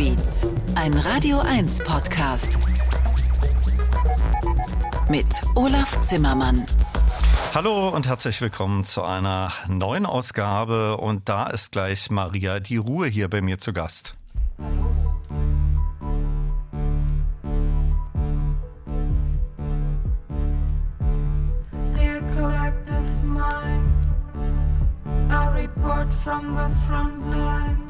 Beats, ein Radio 1 Podcast. Mit Olaf Zimmermann. Hallo und herzlich willkommen zu einer neuen Ausgabe. Und da ist gleich Maria die Ruhe hier bei mir zu Gast. Dear collective mind, a report from the front lines.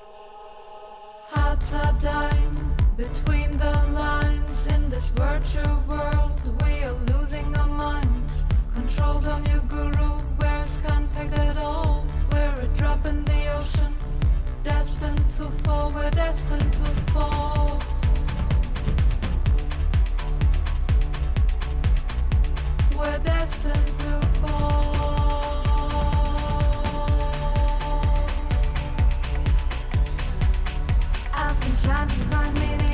Hearts are dying between the lines in this virtual world. We are losing our minds. Controls on your guru, where's contact at all? We're a drop in the ocean, destined to fall. We're destined to fall. We're destined to fall. Trying to find meaning,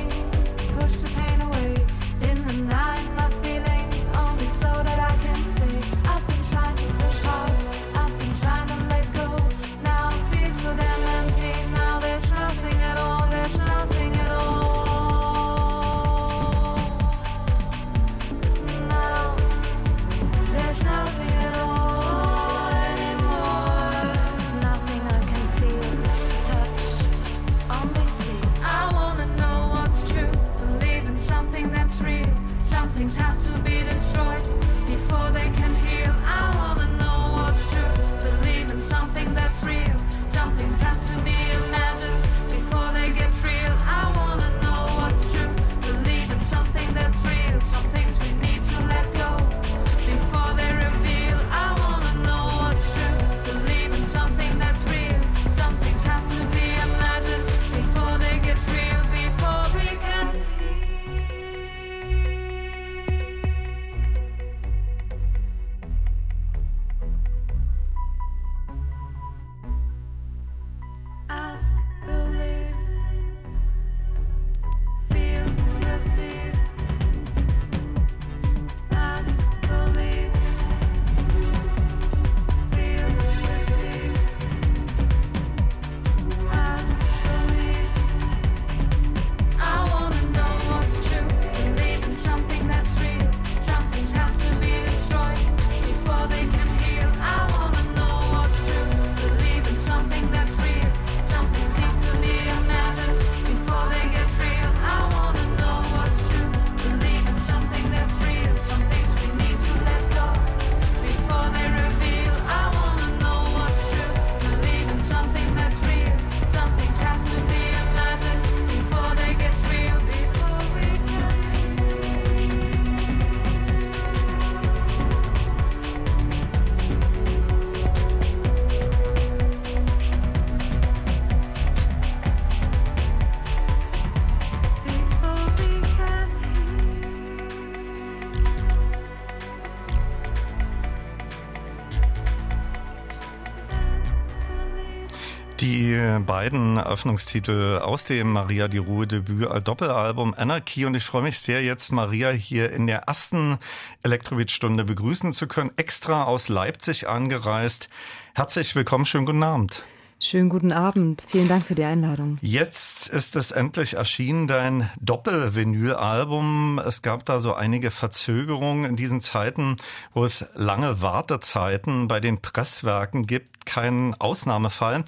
Eröffnungstitel aus dem Maria die Ruhe Debüt Doppelalbum Anarchy und ich freue mich sehr jetzt Maria hier in der ersten Elektrobeat-Stunde begrüßen zu können, extra aus Leipzig angereist. Herzlich willkommen, schönen guten Abend. Schönen guten Abend. Vielen Dank für die Einladung. Jetzt ist es endlich erschienen, dein Doppel-Vinyl-Album. Es gab da so einige Verzögerungen in diesen Zeiten, wo es lange Wartezeiten bei den Presswerken gibt. Kein Ausnahmefall.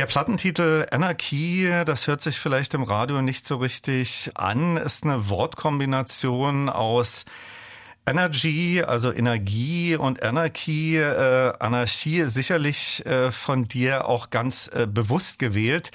Der Plattentitel Anarchy, das hört sich vielleicht im Radio nicht so richtig an, ist eine Wortkombination aus Energy, also Energie und Anarchy, äh, Anarchie sicherlich äh, von dir auch ganz äh, bewusst gewählt.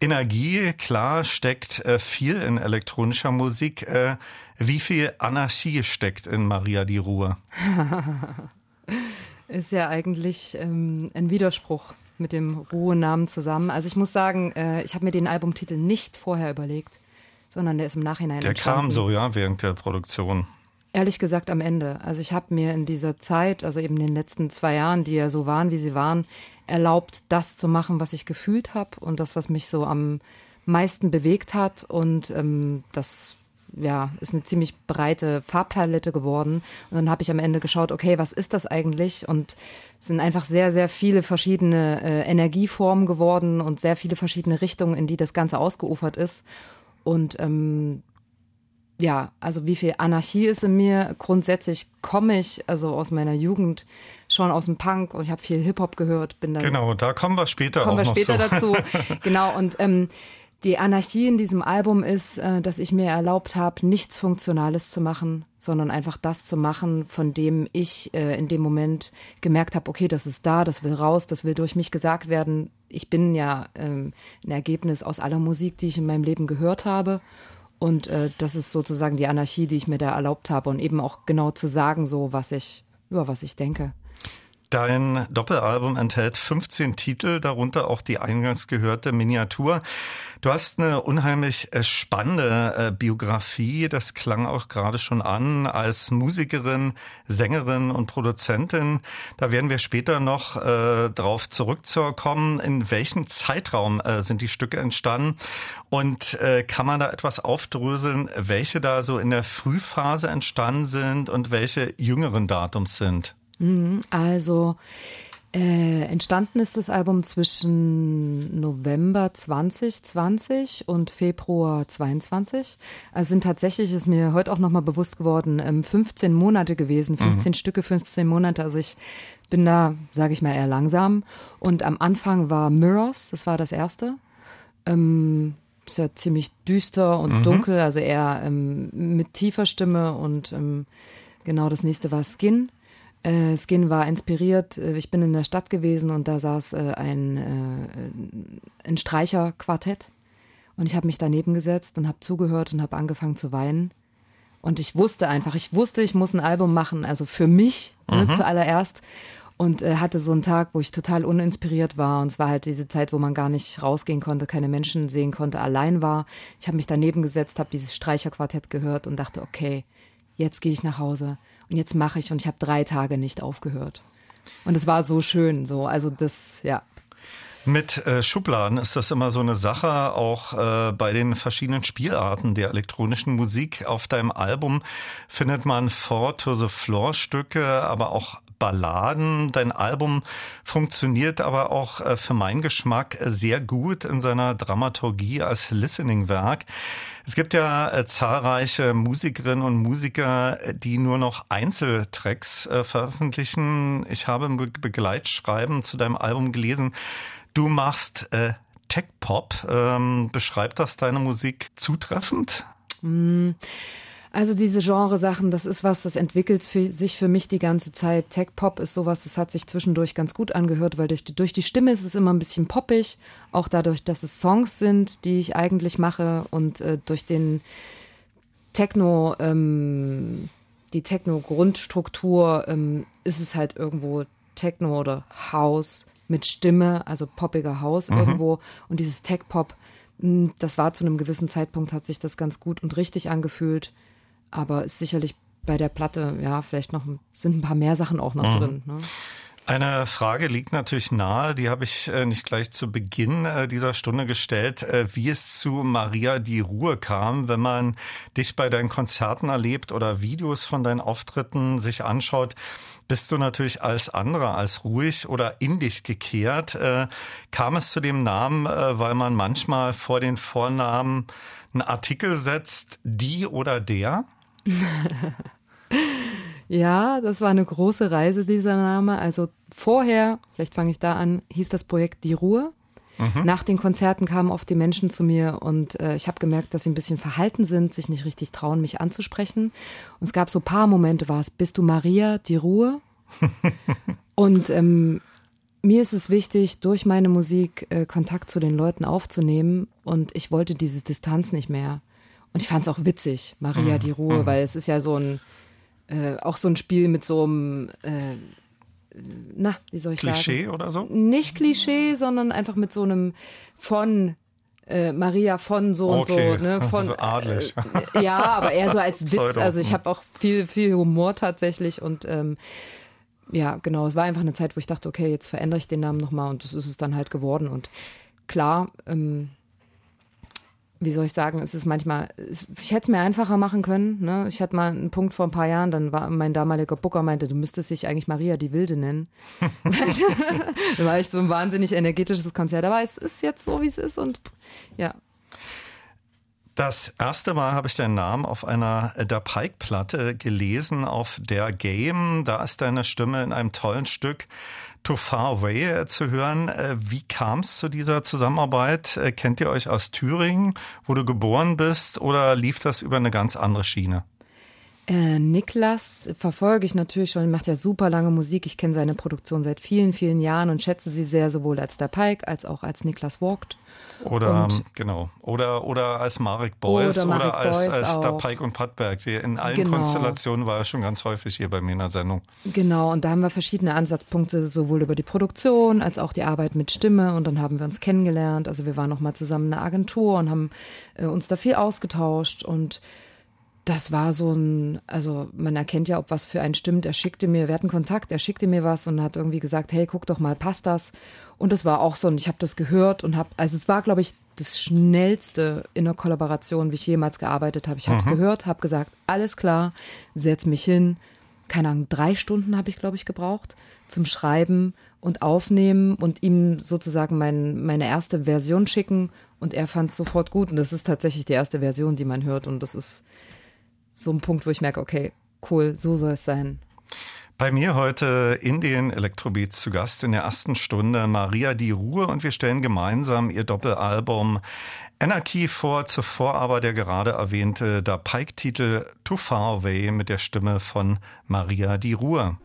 Energie, klar, steckt äh, viel in elektronischer Musik. Äh, wie viel Anarchie steckt in Maria die Ruhe? Ist ja eigentlich ähm, ein Widerspruch mit dem Ruhenamen zusammen. Also ich muss sagen, äh, ich habe mir den Albumtitel nicht vorher überlegt. sondern der ist im Nachhinein Der entstanden. kam so, ja, während der Produktion. Ehrlich gesagt am Ende. Also ich habe mir in dieser Zeit, also eben in den letzten zwei Jahren, die ja so waren, wie sie waren, erlaubt, das zu machen, was ich gefühlt habe und das, was mich so am meisten bewegt hat. Und ähm, das ja, ist eine ziemlich breite Farbpalette geworden. Und dann habe ich am Ende geschaut, okay, was ist das eigentlich? Und es sind einfach sehr, sehr viele verschiedene äh, Energieformen geworden und sehr viele verschiedene Richtungen, in die das Ganze ausgeufert ist. Und ähm, ja, also wie viel Anarchie ist in mir. Grundsätzlich komme ich also aus meiner Jugend schon aus dem Punk und ich habe viel Hip-Hop gehört. Bin dann Genau, da kommen wir später kommen wir noch später zu. dazu. Genau, und ähm, die Anarchie in diesem Album ist, äh, dass ich mir erlaubt habe, nichts Funktionales zu machen, sondern einfach das zu machen, von dem ich äh, in dem Moment gemerkt habe, okay, das ist da, das will raus, das will durch mich gesagt werden. Ich bin ja ähm, ein Ergebnis aus aller Musik, die ich in meinem Leben gehört habe. Und äh, das ist sozusagen die Anarchie, die ich mir da erlaubt habe und eben auch genau zu sagen, so was ich, über was ich denke. Dein Doppelalbum enthält 15 Titel, darunter auch die eingangs gehörte Miniatur. Du hast eine unheimlich äh, spannende äh, Biografie, das klang auch gerade schon an, als Musikerin, Sängerin und Produzentin. Da werden wir später noch äh, drauf zurückzukommen. In welchem Zeitraum äh, sind die Stücke entstanden? Und äh, kann man da etwas aufdröseln, welche da so in der Frühphase entstanden sind und welche jüngeren Datums sind? Also äh, entstanden ist das Album zwischen November 2020 und Februar 22. Also sind tatsächlich, ist mir heute auch nochmal bewusst geworden, ähm, 15 Monate gewesen, 15 Stücke, 15 Monate. Also ich bin da, sage ich mal, eher langsam. Und am Anfang war Mirrors, das war das erste. Ähm, ist ja ziemlich düster und dunkel, also eher ähm, mit tiefer Stimme und ähm, genau das nächste war Skin. Äh, Skin war inspiriert. äh, Ich bin in der Stadt gewesen und da saß äh, ein, äh, ein Streicherquartett. Und ich habe mich daneben gesetzt und habe zugehört und habe angefangen zu weinen. Und ich wusste einfach, ich wusste, ich muss ein Album machen, also für mich ne, zuallererst. Und äh, hatte so einen Tag, wo ich total uninspiriert war. Und es war halt diese Zeit, wo man gar nicht rausgehen konnte, keine Menschen sehen konnte, allein war. Ich habe mich daneben gesetzt, habe dieses Streicherquartett gehört und dachte, okay, jetzt gehe ich nach Hause und jetzt mache ich. Und ich habe drei Tage nicht aufgehört. Und es war so schön, so. Also das, ja. Mit äh, Schubladen ist das immer so eine Sache, auch äh, bei den verschiedenen Spielarten der elektronischen Musik. Auf deinem Album findet man Four to the Floor Stücke, aber auch Balladen. Dein Album funktioniert aber auch äh, für meinen Geschmack sehr gut in seiner Dramaturgie als Listening-Werk. Es gibt ja äh, zahlreiche Musikerinnen und Musiker, äh, die nur noch Einzeltracks äh, veröffentlichen. Ich habe im Be Begleitschreiben zu deinem Album gelesen, du machst äh, Tech-Pop. Ähm, beschreibt das deine Musik zutreffend? Also diese Genresachen, das ist was, das entwickelt für, sich für mich die ganze Zeit. Tech-Pop ist sowas, das hat sich zwischendurch ganz gut angehört, weil durch die, durch die Stimme ist es immer ein bisschen poppig. Auch dadurch, dass es Songs sind, die ich eigentlich mache und äh, durch den Techno, ähm, die Techno-Grundstruktur ähm, ist es halt irgendwo Techno oder House mit Stimme, also poppiger House irgendwo. Und dieses Tech-Pop, mh, das war zu einem gewissen Zeitpunkt, hat sich das ganz gut und richtig angefühlt. Aber ist sicherlich bei der Platte, ja, vielleicht noch sind ein paar mehr Sachen auch noch drin. Ne? Eine Frage liegt natürlich nahe, die habe ich äh, nicht gleich zu Beginn äh, dieser Stunde gestellt, äh, wie es zu Maria die Ruhe kam, wenn man dich bei deinen Konzerten erlebt oder Videos von deinen Auftritten sich anschaut. Bist du natürlich als anderer, als ruhig oder in dich gekehrt. Kam es zu dem Namen, weil man manchmal vor den Vornamen einen Artikel setzt, die oder der? Ja, das war eine große Reise, dieser Name. Also vorher, vielleicht fange ich da an, hieß das Projekt Die Ruhe. Nach den Konzerten kamen oft die Menschen zu mir und äh, ich habe gemerkt, dass sie ein bisschen verhalten sind, sich nicht richtig trauen, mich anzusprechen. Und es gab so ein paar Momente, war es, bist du Maria, die Ruhe? und ähm, mir ist es wichtig, durch meine Musik äh, Kontakt zu den Leuten aufzunehmen und ich wollte diese Distanz nicht mehr. Und ich fand es auch witzig, Maria, die Ruhe, weil es ist ja so ein, äh, auch so ein Spiel mit so einem, äh, na, wie soll ich sagen? Klischee oder so? Nicht Klischee, sondern einfach mit so einem von äh, Maria von so und Okay, so, ne? Von, so adlig. Äh, ja, aber eher so als Witz. Pseudo. Also ich habe auch viel, viel Humor tatsächlich und ähm, ja, genau, es war einfach eine Zeit, wo ich dachte, okay, jetzt verändere ich den Namen nochmal und das ist es dann halt geworden. Und klar, ähm, wie soll ich sagen, es ist manchmal, ich hätte es mir einfacher machen können. Ne? Ich hatte mal einen Punkt vor ein paar Jahren, dann war mein damaliger Booker meinte, du müsstest dich eigentlich Maria die Wilde nennen. da war ich so ein wahnsinnig energetisches Konzert. Aber es ist jetzt so, wie es ist und ja. Das erste Mal habe ich deinen Namen auf einer Der Pike-Platte gelesen, auf der Game. Da ist deine Stimme in einem tollen Stück Too Far Away äh, zu hören. Äh, Wie kam es zu dieser Zusammenarbeit? Äh, Kennt ihr euch aus Thüringen, wo du geboren bist, oder lief das über eine ganz andere Schiene? Äh, Niklas verfolge ich natürlich schon, macht ja super lange Musik. Ich kenne seine Produktion seit vielen, vielen Jahren und schätze sie sehr, sowohl als der Pike als auch als Niklas Walked. Oder Und- genau. Oder oder als Marek Beuys Oder oder, Marek als, Beuys als der. Pike und Pattberg. In allen Genau. Konstellationen war er schon ganz häufig hier bei mir in der Sendung. Genau, und da haben wir verschiedene Ansatzpunkte, sowohl über die Produktion als auch die Arbeit mit Stimme. Und dann haben wir uns kennengelernt. Also wir waren noch mal zusammen in einer Agentur und haben äh, uns da viel ausgetauscht. Und das war so ein, also man erkennt ja, ob was für einen stimmt. Er schickte mir, wir hatten Kontakt, er schickte mir was und hat irgendwie gesagt, hey, guck doch mal, passt das? Und es war auch so, und ich habe das gehört und habe, also es war, glaube ich, das schnellste in der Kollaboration, wie ich jemals gearbeitet habe. Ich habe es gehört, habe gesagt, alles klar, setz mich hin. Keine Ahnung, drei Stunden habe ich, glaube ich, gebraucht zum Schreiben und Aufnehmen und ihm sozusagen mein, meine erste Version schicken. Und er fand es sofort gut. Und das ist tatsächlich die erste Version, die man hört. Und das ist so ein Punkt, wo ich merke, okay, cool, so soll es sein. Bei mir heute in den Elektrobeats zu Gast in der ersten Stunde Maria Die Ruhe und wir stellen gemeinsam ihr Doppelalbum Anarchy vor, zuvor aber der gerade erwähnte Da Pike-Titel Too Far Away mit der Stimme von Maria Die Ruhe.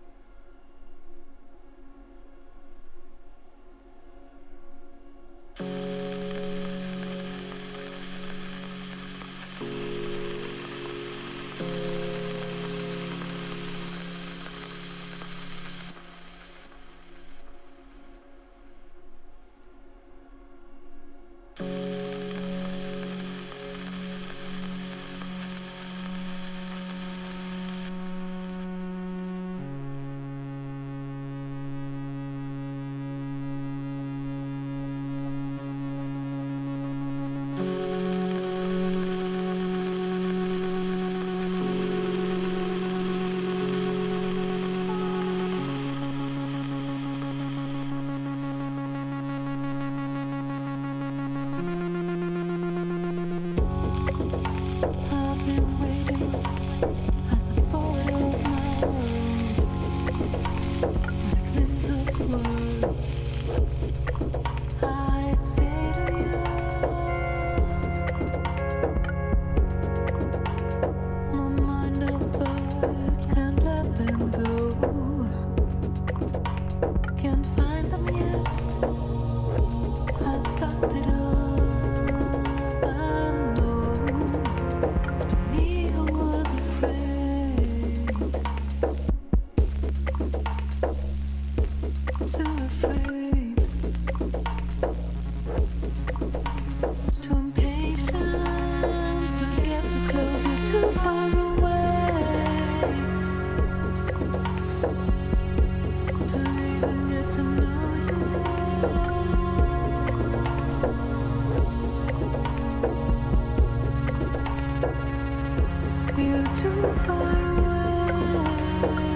you too far away.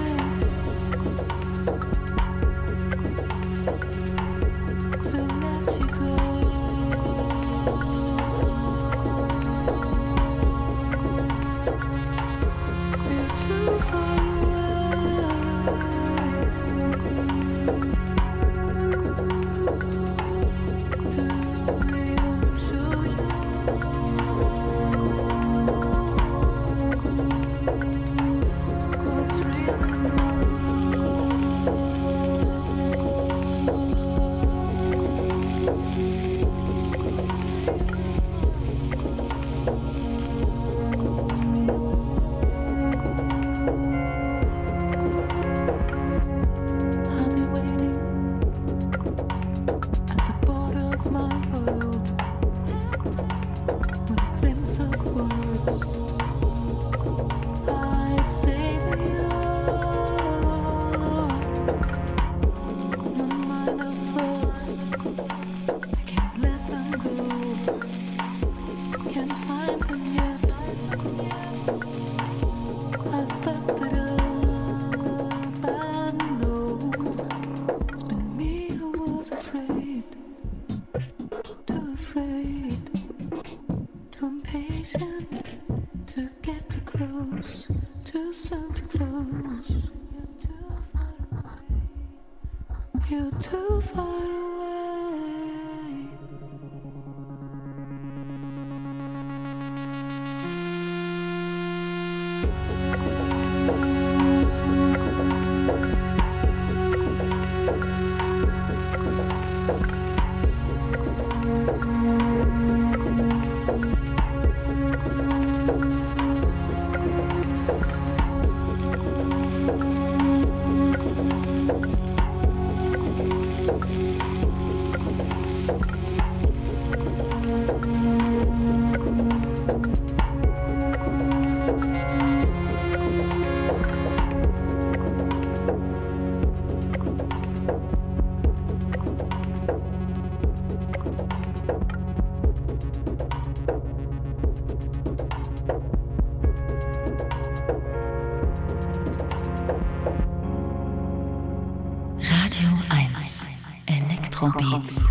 発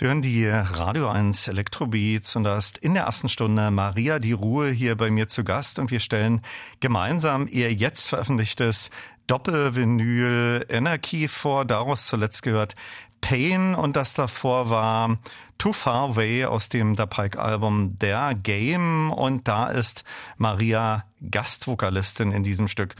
Sie hören die Radio 1 Elektrobeats und da ist in der ersten Stunde Maria die Ruhe hier bei mir zu Gast und wir stellen gemeinsam ihr jetzt veröffentlichtes Doppelvinyl Energy vor. Daraus zuletzt gehört Pain und das davor war Too Far Away aus dem Da Pike Album Der Game und da ist Maria Gastvokalistin in diesem Stück.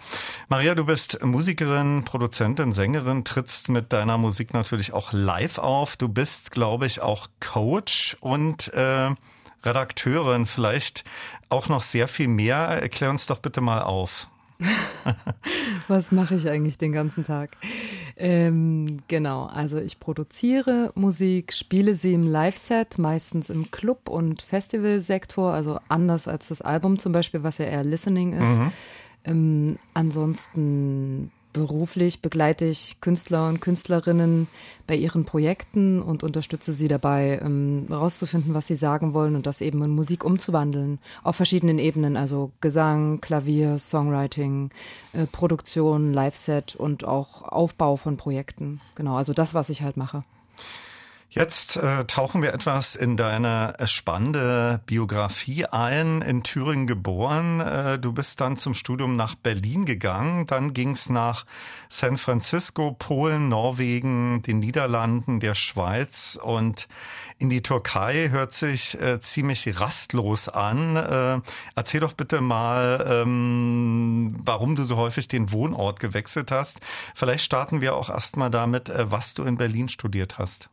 Maria, du bist Musikerin, Produzentin, Sängerin, trittst mit deiner Musik natürlich auch live auf. Du bist, glaube ich, auch Coach und äh, Redakteurin, vielleicht auch noch sehr viel mehr. Erklär uns doch bitte mal auf. Was mache ich eigentlich den ganzen Tag? Ähm, genau, also ich produziere Musik, spiele sie im Live-Set, meistens im Club- und Festivalsektor, also anders als das Album zum Beispiel, was ja eher Listening ist. Ähm, ansonsten beruflich begleite ich Künstler und Künstlerinnen bei ihren Projekten und unterstütze sie dabei, ähm, rauszufinden, was sie sagen wollen und das eben in Musik umzuwandeln. Auf verschiedenen Ebenen, also Gesang, Klavier, Songwriting, äh, Produktion, Live-Set und auch Aufbau von Projekten. Genau, also das, was ich halt mache. Jetzt äh, tauchen wir etwas in deine spannende Biografie ein. In Thüringen geboren. Äh, du bist dann zum Studium nach Berlin gegangen. Dann ging es nach San Francisco, Polen, Norwegen, den Niederlanden, der Schweiz und in die Türkei. Hört sich äh, ziemlich rastlos an. Äh, erzähl doch bitte mal, ähm, warum du so häufig den Wohnort gewechselt hast. Vielleicht starten wir auch erstmal damit, äh, was du in Berlin studiert hast.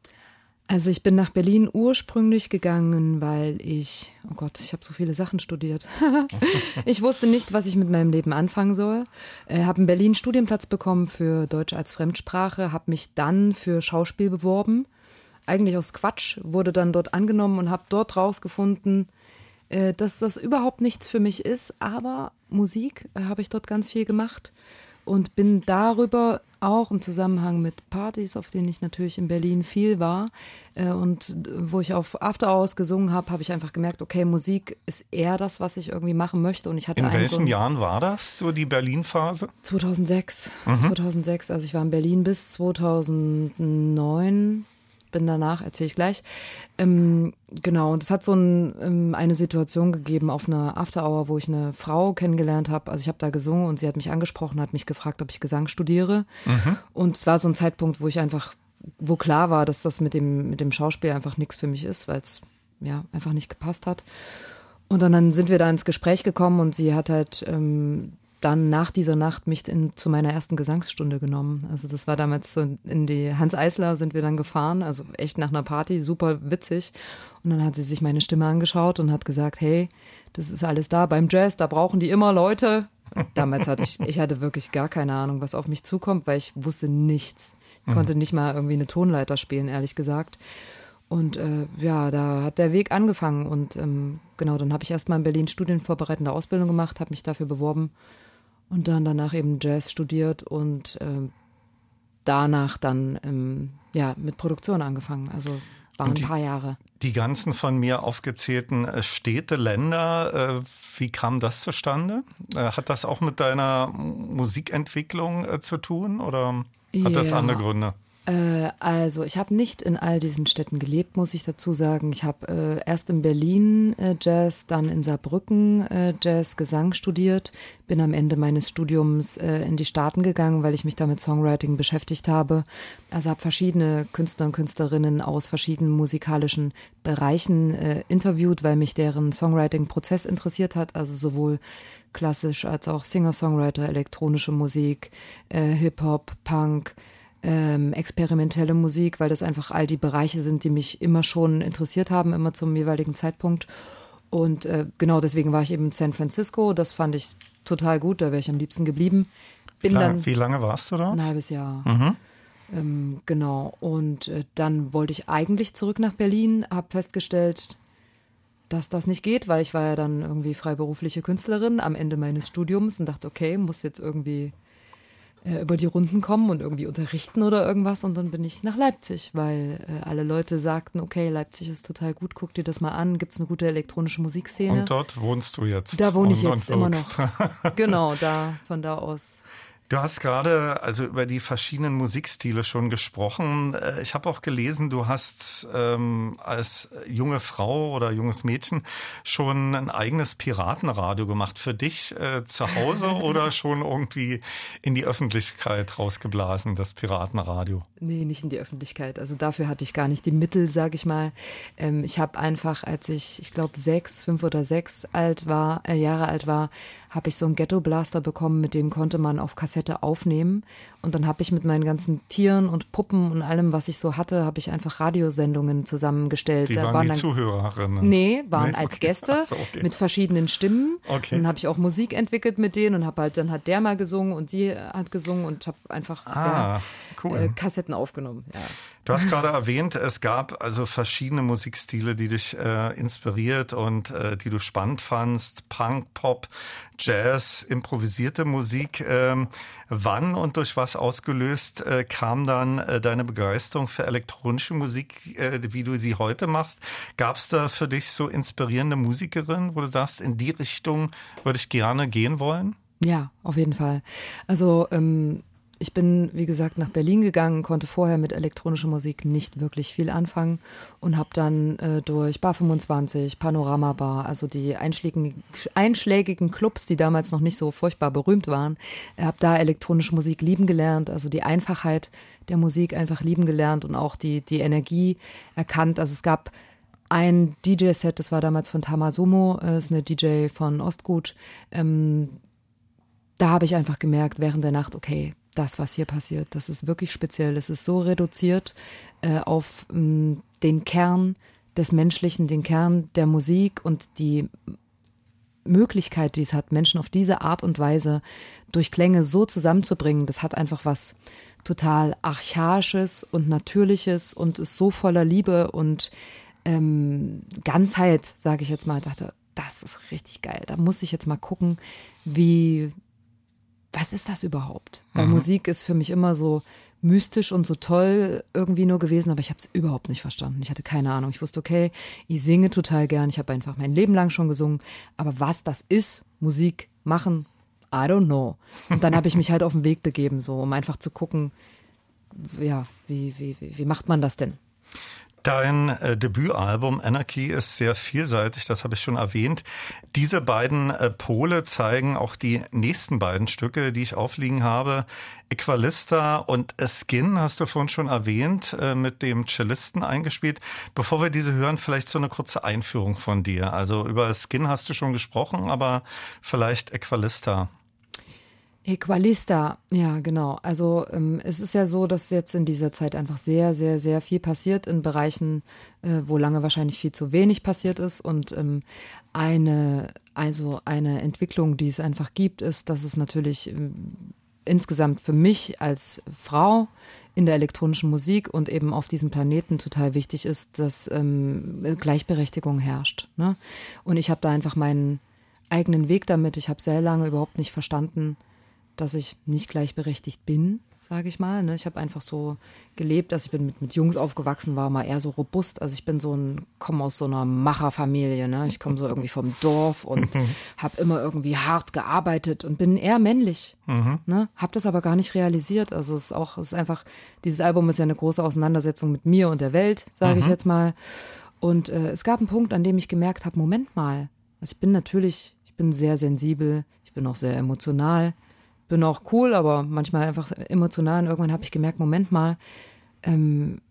Also ich bin nach Berlin ursprünglich gegangen, weil ich, oh Gott, ich habe so viele Sachen studiert. ich wusste nicht, was ich mit meinem Leben anfangen soll. Äh, habe in Berlin Studienplatz bekommen für Deutsch als Fremdsprache, habe mich dann für Schauspiel beworben. Eigentlich aus Quatsch, wurde dann dort angenommen und habe dort rausgefunden, äh, dass das überhaupt nichts für mich ist. Aber Musik äh, habe ich dort ganz viel gemacht und bin darüber auch im Zusammenhang mit Partys, auf denen ich natürlich in Berlin viel war äh, und wo ich auf After Hours gesungen habe, habe ich einfach gemerkt, okay, Musik ist eher das, was ich irgendwie machen möchte. Und ich hatte In so welchen einen- Jahren war das, so die Berlin-Phase? 2006. 2006, also ich war in Berlin bis 2009. Bin danach, erzähle ich gleich. Ähm, genau, und es hat so ein, ähm, eine Situation gegeben auf einer After Hour, wo ich eine Frau kennengelernt habe. Also ich habe da gesungen und sie hat mich angesprochen, hat mich gefragt, ob ich Gesang studiere. Und es war so ein Zeitpunkt, wo ich einfach, wo klar war, dass das mit dem, mit dem Schauspiel einfach nichts für mich ist, weil es ja einfach nicht gepasst hat. Und dann, dann sind wir da ins Gespräch gekommen und sie hat halt ähm, dann nach dieser Nacht mich in, zu meiner ersten Gesangsstunde genommen. Also das war damals so in die Hans Eisler sind wir dann gefahren, also echt nach einer Party, super witzig. Und dann hat sie sich meine Stimme angeschaut und hat gesagt, hey, das ist alles da beim Jazz, da brauchen die immer Leute. Und damals hatte ich, ich hatte wirklich gar keine Ahnung, was auf mich zukommt, weil ich wusste nichts. Ich konnte nicht mal irgendwie eine Tonleiter spielen, ehrlich gesagt. Und äh, ja, da hat der Weg angefangen. Und ähm, genau, dann habe ich erstmal in Berlin studienvorbereitende Ausbildung gemacht, habe mich dafür beworben und dann danach eben Jazz studiert und ähm, danach dann ähm, ja mit Produktion angefangen. Also waren die- ein paar Jahre. Die ganzen von mir aufgezählten äh, Städte, Länder, äh, wie kam das zustande? Äh, Hat das auch mit deiner Musikentwicklung äh, zu tun oder hat das Ja. andere Gründe? Äh, also, ich habe nicht in all diesen Städten gelebt, muss ich dazu sagen. Ich habe äh, erst in Berlin äh, Jazz, dann in Saarbrücken äh, Jazz, Gesang studiert, bin am Ende meines Studiums äh, in die Staaten gegangen, weil ich mich da mit Songwriting beschäftigt habe. Also habe verschiedene Künstler und Künstlerinnen aus verschiedenen musikalischen Bereichen interviewt, weil mich deren Songwriting-Prozess interessiert hat. Also sowohl klassisch als auch Singer-Songwriter, elektronische Musik, Hip-Hop, Punk ähm, experimentelle Musik, weil das einfach all die Bereiche sind, die mich immer schon interessiert haben, immer zum jeweiligen Zeitpunkt. Und äh, genau deswegen war ich eben in San Francisco. Das fand ich total gut, da wäre ich am liebsten geblieben. Bin Klar, dann wie lange warst du dort? ein halbes Jahr. Ähm, genau. Und äh, dann wollte ich eigentlich zurück nach Berlin, habe festgestellt, dass das nicht geht, weil ich war ja dann irgendwie freiberufliche Künstlerin am Ende meines Studiums und dachte, okay, muss jetzt irgendwie äh, über die Runden kommen und irgendwie unterrichten oder irgendwas. Und dann bin ich nach Leipzig, weil äh, alle Leute sagten, okay, Leipzig ist total gut, guck dir das mal an, gibt's eine gute elektronische Musikszene. Und dort wohnst du jetzt. Da wohne ich jetzt immer noch. genau, da, von da aus. Du hast gerade also über die verschiedenen Musikstile schon gesprochen. Äh, Ich habe auch gelesen, du hast ähm, als junge Frau oder junges Mädchen schon ein eigenes Piratenradio gemacht. Für dich äh, zu Hause oder schon irgendwie in die Öffentlichkeit rausgeblasen, das Piratenradio? Nee, nicht in die Öffentlichkeit. Also dafür hatte ich gar nicht die Mittel, sag ich mal. Ähm, ich habe einfach, als ich, ich glaube, sechs, fünf oder sechs alt war, äh, Jahre alt war, habe ich so einen Ghetto-Blaster bekommen, mit dem konnte man auf Kassette aufnehmen. Und dann habe ich mit meinen ganzen Tieren und Puppen und allem, was ich so hatte, habe ich einfach Radiosendungen zusammengestellt. Die Da waren, die dann Zuhörerinnen. Nee, waren Nee, als okay. Gäste so, okay. mit verschiedenen Stimmen. Okay. Und dann habe ich auch Musik entwickelt mit denen und habe halt, dann hat der mal gesungen und die hat gesungen und habe einfach Ah, ja, cool. äh, Kassetten aufgenommen. Ja. Du hast gerade erwähnt, es gab also verschiedene Musikstile, die dich äh, inspiriert und äh, die du spannend fandst. Punk, Pop, Jazz, improvisierte Musik. Ähm, wann und durch was ausgelöst äh, kam dann äh, deine Begeisterung für elektronische Musik, äh, wie du sie heute machst? Gab es da für dich so inspirierende Musikerinnen, wo du sagst, in die Richtung würde ich gerne gehen wollen? Ja, auf jeden Fall. Also ähm, ich bin, wie gesagt, nach Berlin gegangen, konnte vorher mit elektronischer Musik nicht wirklich viel anfangen und habe dann äh, durch Bar 25, Panorama Bar, also die einschlägigen, Clubs, die damals noch nicht so furchtbar berühmt waren, habe da elektronische Musik lieben gelernt, also die Einfachheit der Musik einfach lieben gelernt und auch die, die Energie erkannt. Also es gab ein DJ-Set, das war damals von Tamasumo, äh, ist eine DJ von Ostgut. Ähm, da habe ich einfach gemerkt während der Nacht, okay, das, was hier passiert, das ist wirklich speziell. Es ist so reduziert äh, auf mh, den Kern des Menschlichen, den Kern der Musik und die Möglichkeit, die es hat, Menschen auf diese Art und Weise durch Klänge so zusammenzubringen, das hat einfach was total Archaisches und Natürliches und ist so voller Liebe und ähm, Ganzheit, sage ich jetzt mal. Ich dachte, das ist richtig geil. Da muss ich jetzt mal gucken, wie, was ist das überhaupt? Weil Musik ist für mich immer so mystisch und so toll irgendwie nur gewesen, aber ich habe es überhaupt nicht verstanden. Ich hatte keine Ahnung. Ich wusste, okay, ich singe total gern. Ich habe einfach mein Leben lang schon gesungen. Aber was das ist, Musik machen, I don't know. Und dann habe ich mich halt auf den Weg begeben, so, um einfach zu gucken, ja, wie, wie, wie, wie macht man das denn? Dein äh, Debütalbum Anarchy ist sehr vielseitig, das habe ich schon erwähnt. Diese beiden äh, Pole zeigen auch die nächsten beiden Stücke, die ich aufliegen habe. Equalista und Skin hast du vorhin schon erwähnt, äh, mit dem Cellisten eingespielt. Bevor wir diese hören, vielleicht so eine kurze Einführung von dir. Also über Skin hast du schon gesprochen, aber vielleicht Equalista. Equalista, ja, genau. Also ähm, es ist ja so, dass jetzt in dieser Zeit einfach sehr, sehr, sehr viel passiert in Bereichen, äh, wo lange wahrscheinlich viel zu wenig passiert ist. Und ähm, eine, also eine Entwicklung, die es einfach gibt, ist, dass es natürlich ähm, insgesamt für mich als Frau in der elektronischen Musik und eben auf diesem Planeten total wichtig ist, dass ähm, Gleichberechtigung herrscht. Ne? Und ich habe da einfach meinen eigenen Weg damit. Ich habe sehr lange überhaupt nicht verstanden, dass ich nicht gleichberechtigt bin, sage ich mal. Ne? Ich habe einfach so gelebt, dass ich bin mit, mit Jungs aufgewachsen, war mal eher so robust. Also ich bin so ein, komme aus so einer Macherfamilie. Ne? Ich komme so irgendwie vom Dorf und habe immer irgendwie hart gearbeitet und bin eher männlich. Ne? Habe das aber gar nicht realisiert. Also es ist auch, es ist einfach, dieses Album ist ja eine große Auseinandersetzung mit mir und der Welt, sage ich jetzt mal. Und äh, es gab einen Punkt, an dem ich gemerkt habe, Moment mal, also ich bin natürlich, ich bin sehr sensibel, ich bin auch sehr emotional, bin auch cool, aber manchmal einfach emotional. Und irgendwann habe ich gemerkt, Moment mal, ähm,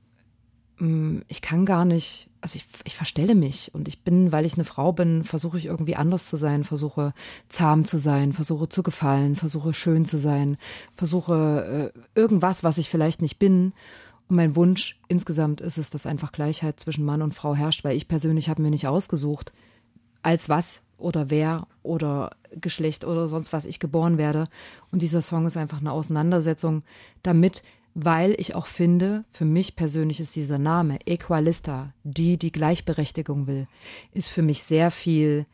mh, ich kann gar nicht, also ich, ich verstelle mich und ich bin, weil ich eine Frau bin, versuche ich irgendwie anders zu sein, versuche zahm zu sein, versuche zu gefallen, versuche schön zu sein, versuche äh, irgendwas, was ich vielleicht nicht bin. Und mein Wunsch insgesamt ist es, dass einfach Gleichheit zwischen Mann und Frau herrscht, weil ich persönlich habe mir nicht ausgesucht, als was oder wer oder Geschlecht oder sonst was ich geboren werde. Und dieser Song ist einfach eine Auseinandersetzung damit, weil ich auch finde, für mich persönlich ist dieser Name Equalista, die die Gleichberechtigung will, ist für mich sehr viel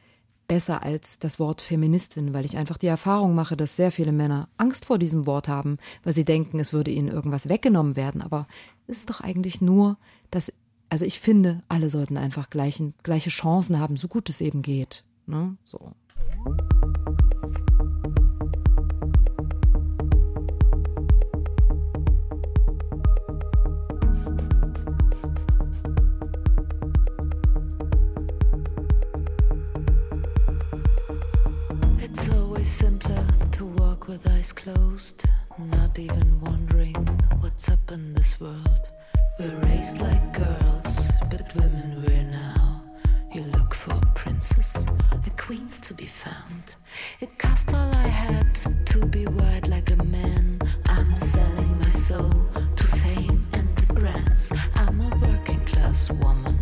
besser als das Wort Feministin, weil ich einfach die Erfahrung mache, dass sehr viele Männer Angst vor diesem Wort haben, weil sie denken, es würde ihnen irgendwas weggenommen werden. Aber es ist doch eigentlich nur, dass, also ich finde, alle sollten einfach gleichen, gleiche Chancen haben, so gut es eben geht. Ne? So. with eyes closed, not even wondering what's up in this world. We're raised like girls, but women we're now queens to be found. It cost all I had to be wide like a man. I'm selling my soul to fame and the brands. I'm a working class woman.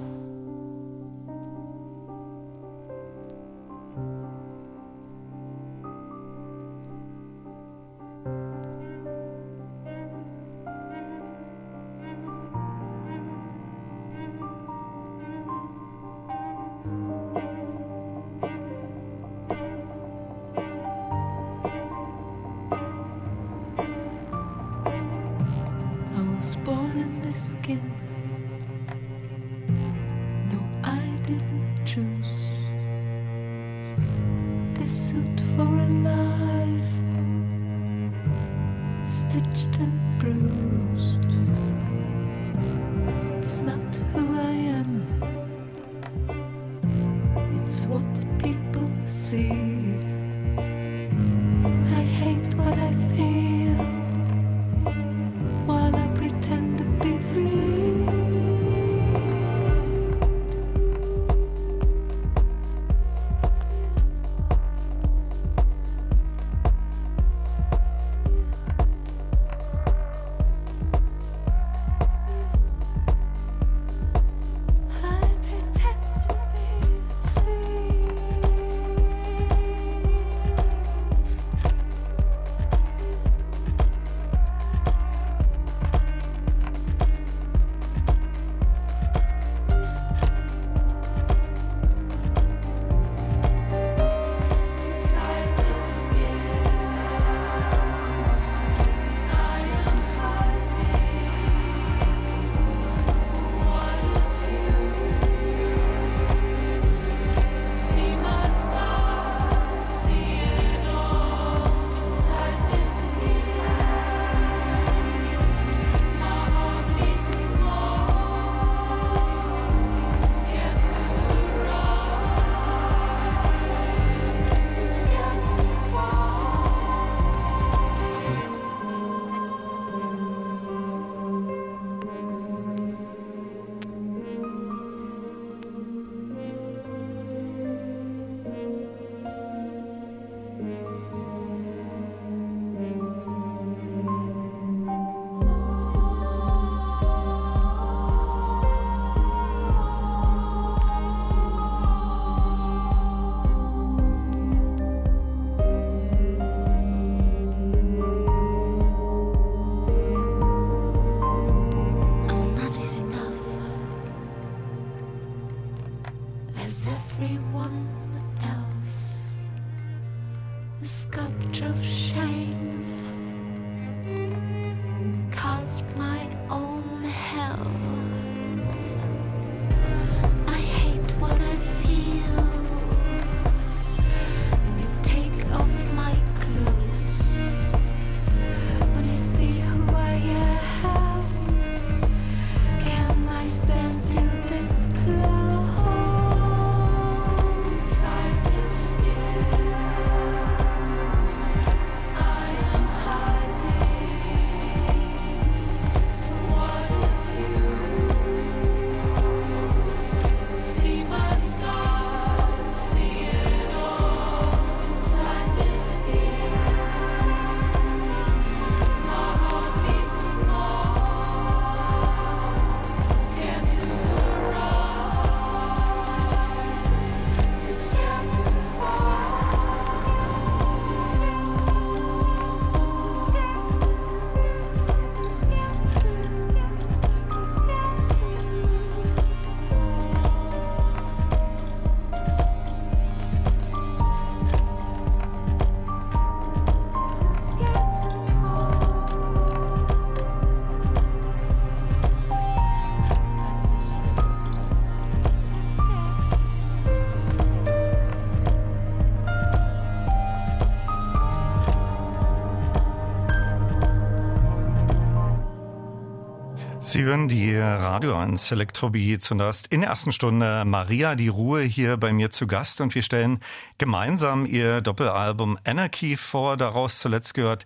Hören die Radio 1 Elektrobeats und da ist in der ersten Stunde Maria die Ruhe hier bei mir zu Gast und wir stellen gemeinsam ihr Doppelalbum Anarchy vor. Daraus zuletzt gehört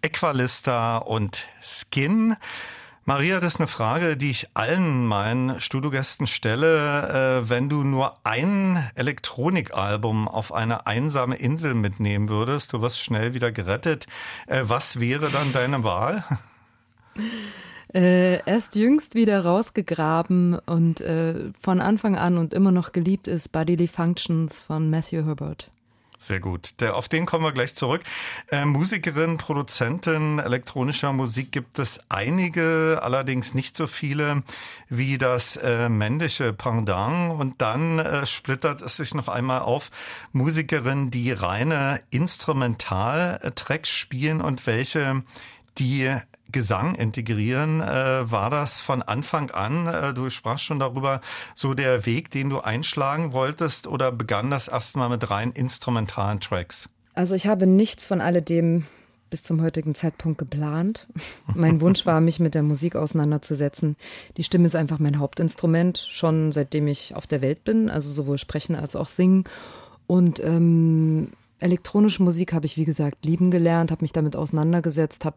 Equalista und Skin. Maria, das ist eine Frage, die ich allen meinen Studiogästen stelle. Äh, wenn du nur ein Elektronikalbum auf eine einsame Insel mitnehmen würdest, du wirst schnell wieder gerettet, äh, was wäre dann deine Wahl? Äh, erst jüngst wieder rausgegraben und äh, von Anfang an und immer noch geliebt ist Bodily Functions von Matthew Herbert. Sehr gut. Der, auf den kommen wir gleich zurück. Äh, Musikerin, Produzentin elektronischer Musik gibt es einige, allerdings nicht so viele wie das äh, männliche Pendant. Und dann äh, splittert es sich noch einmal auf Musikerinnen, die reine Instrumentaltracks spielen und welche die Gesang integrieren. Äh, war das von Anfang an, äh, du sprachst schon darüber, so der Weg, den du einschlagen wolltest oder begann das erstmal mit rein instrumentalen Tracks? Also ich habe nichts von alledem bis zum heutigen Zeitpunkt geplant. Mein Wunsch war, mich mit der Musik auseinanderzusetzen. Die Stimme ist einfach mein Hauptinstrument, schon seitdem ich auf der Welt bin, also sowohl sprechen als auch singen. Und ähm, elektronische Musik habe ich, wie gesagt, lieben gelernt, habe mich damit auseinandergesetzt, habe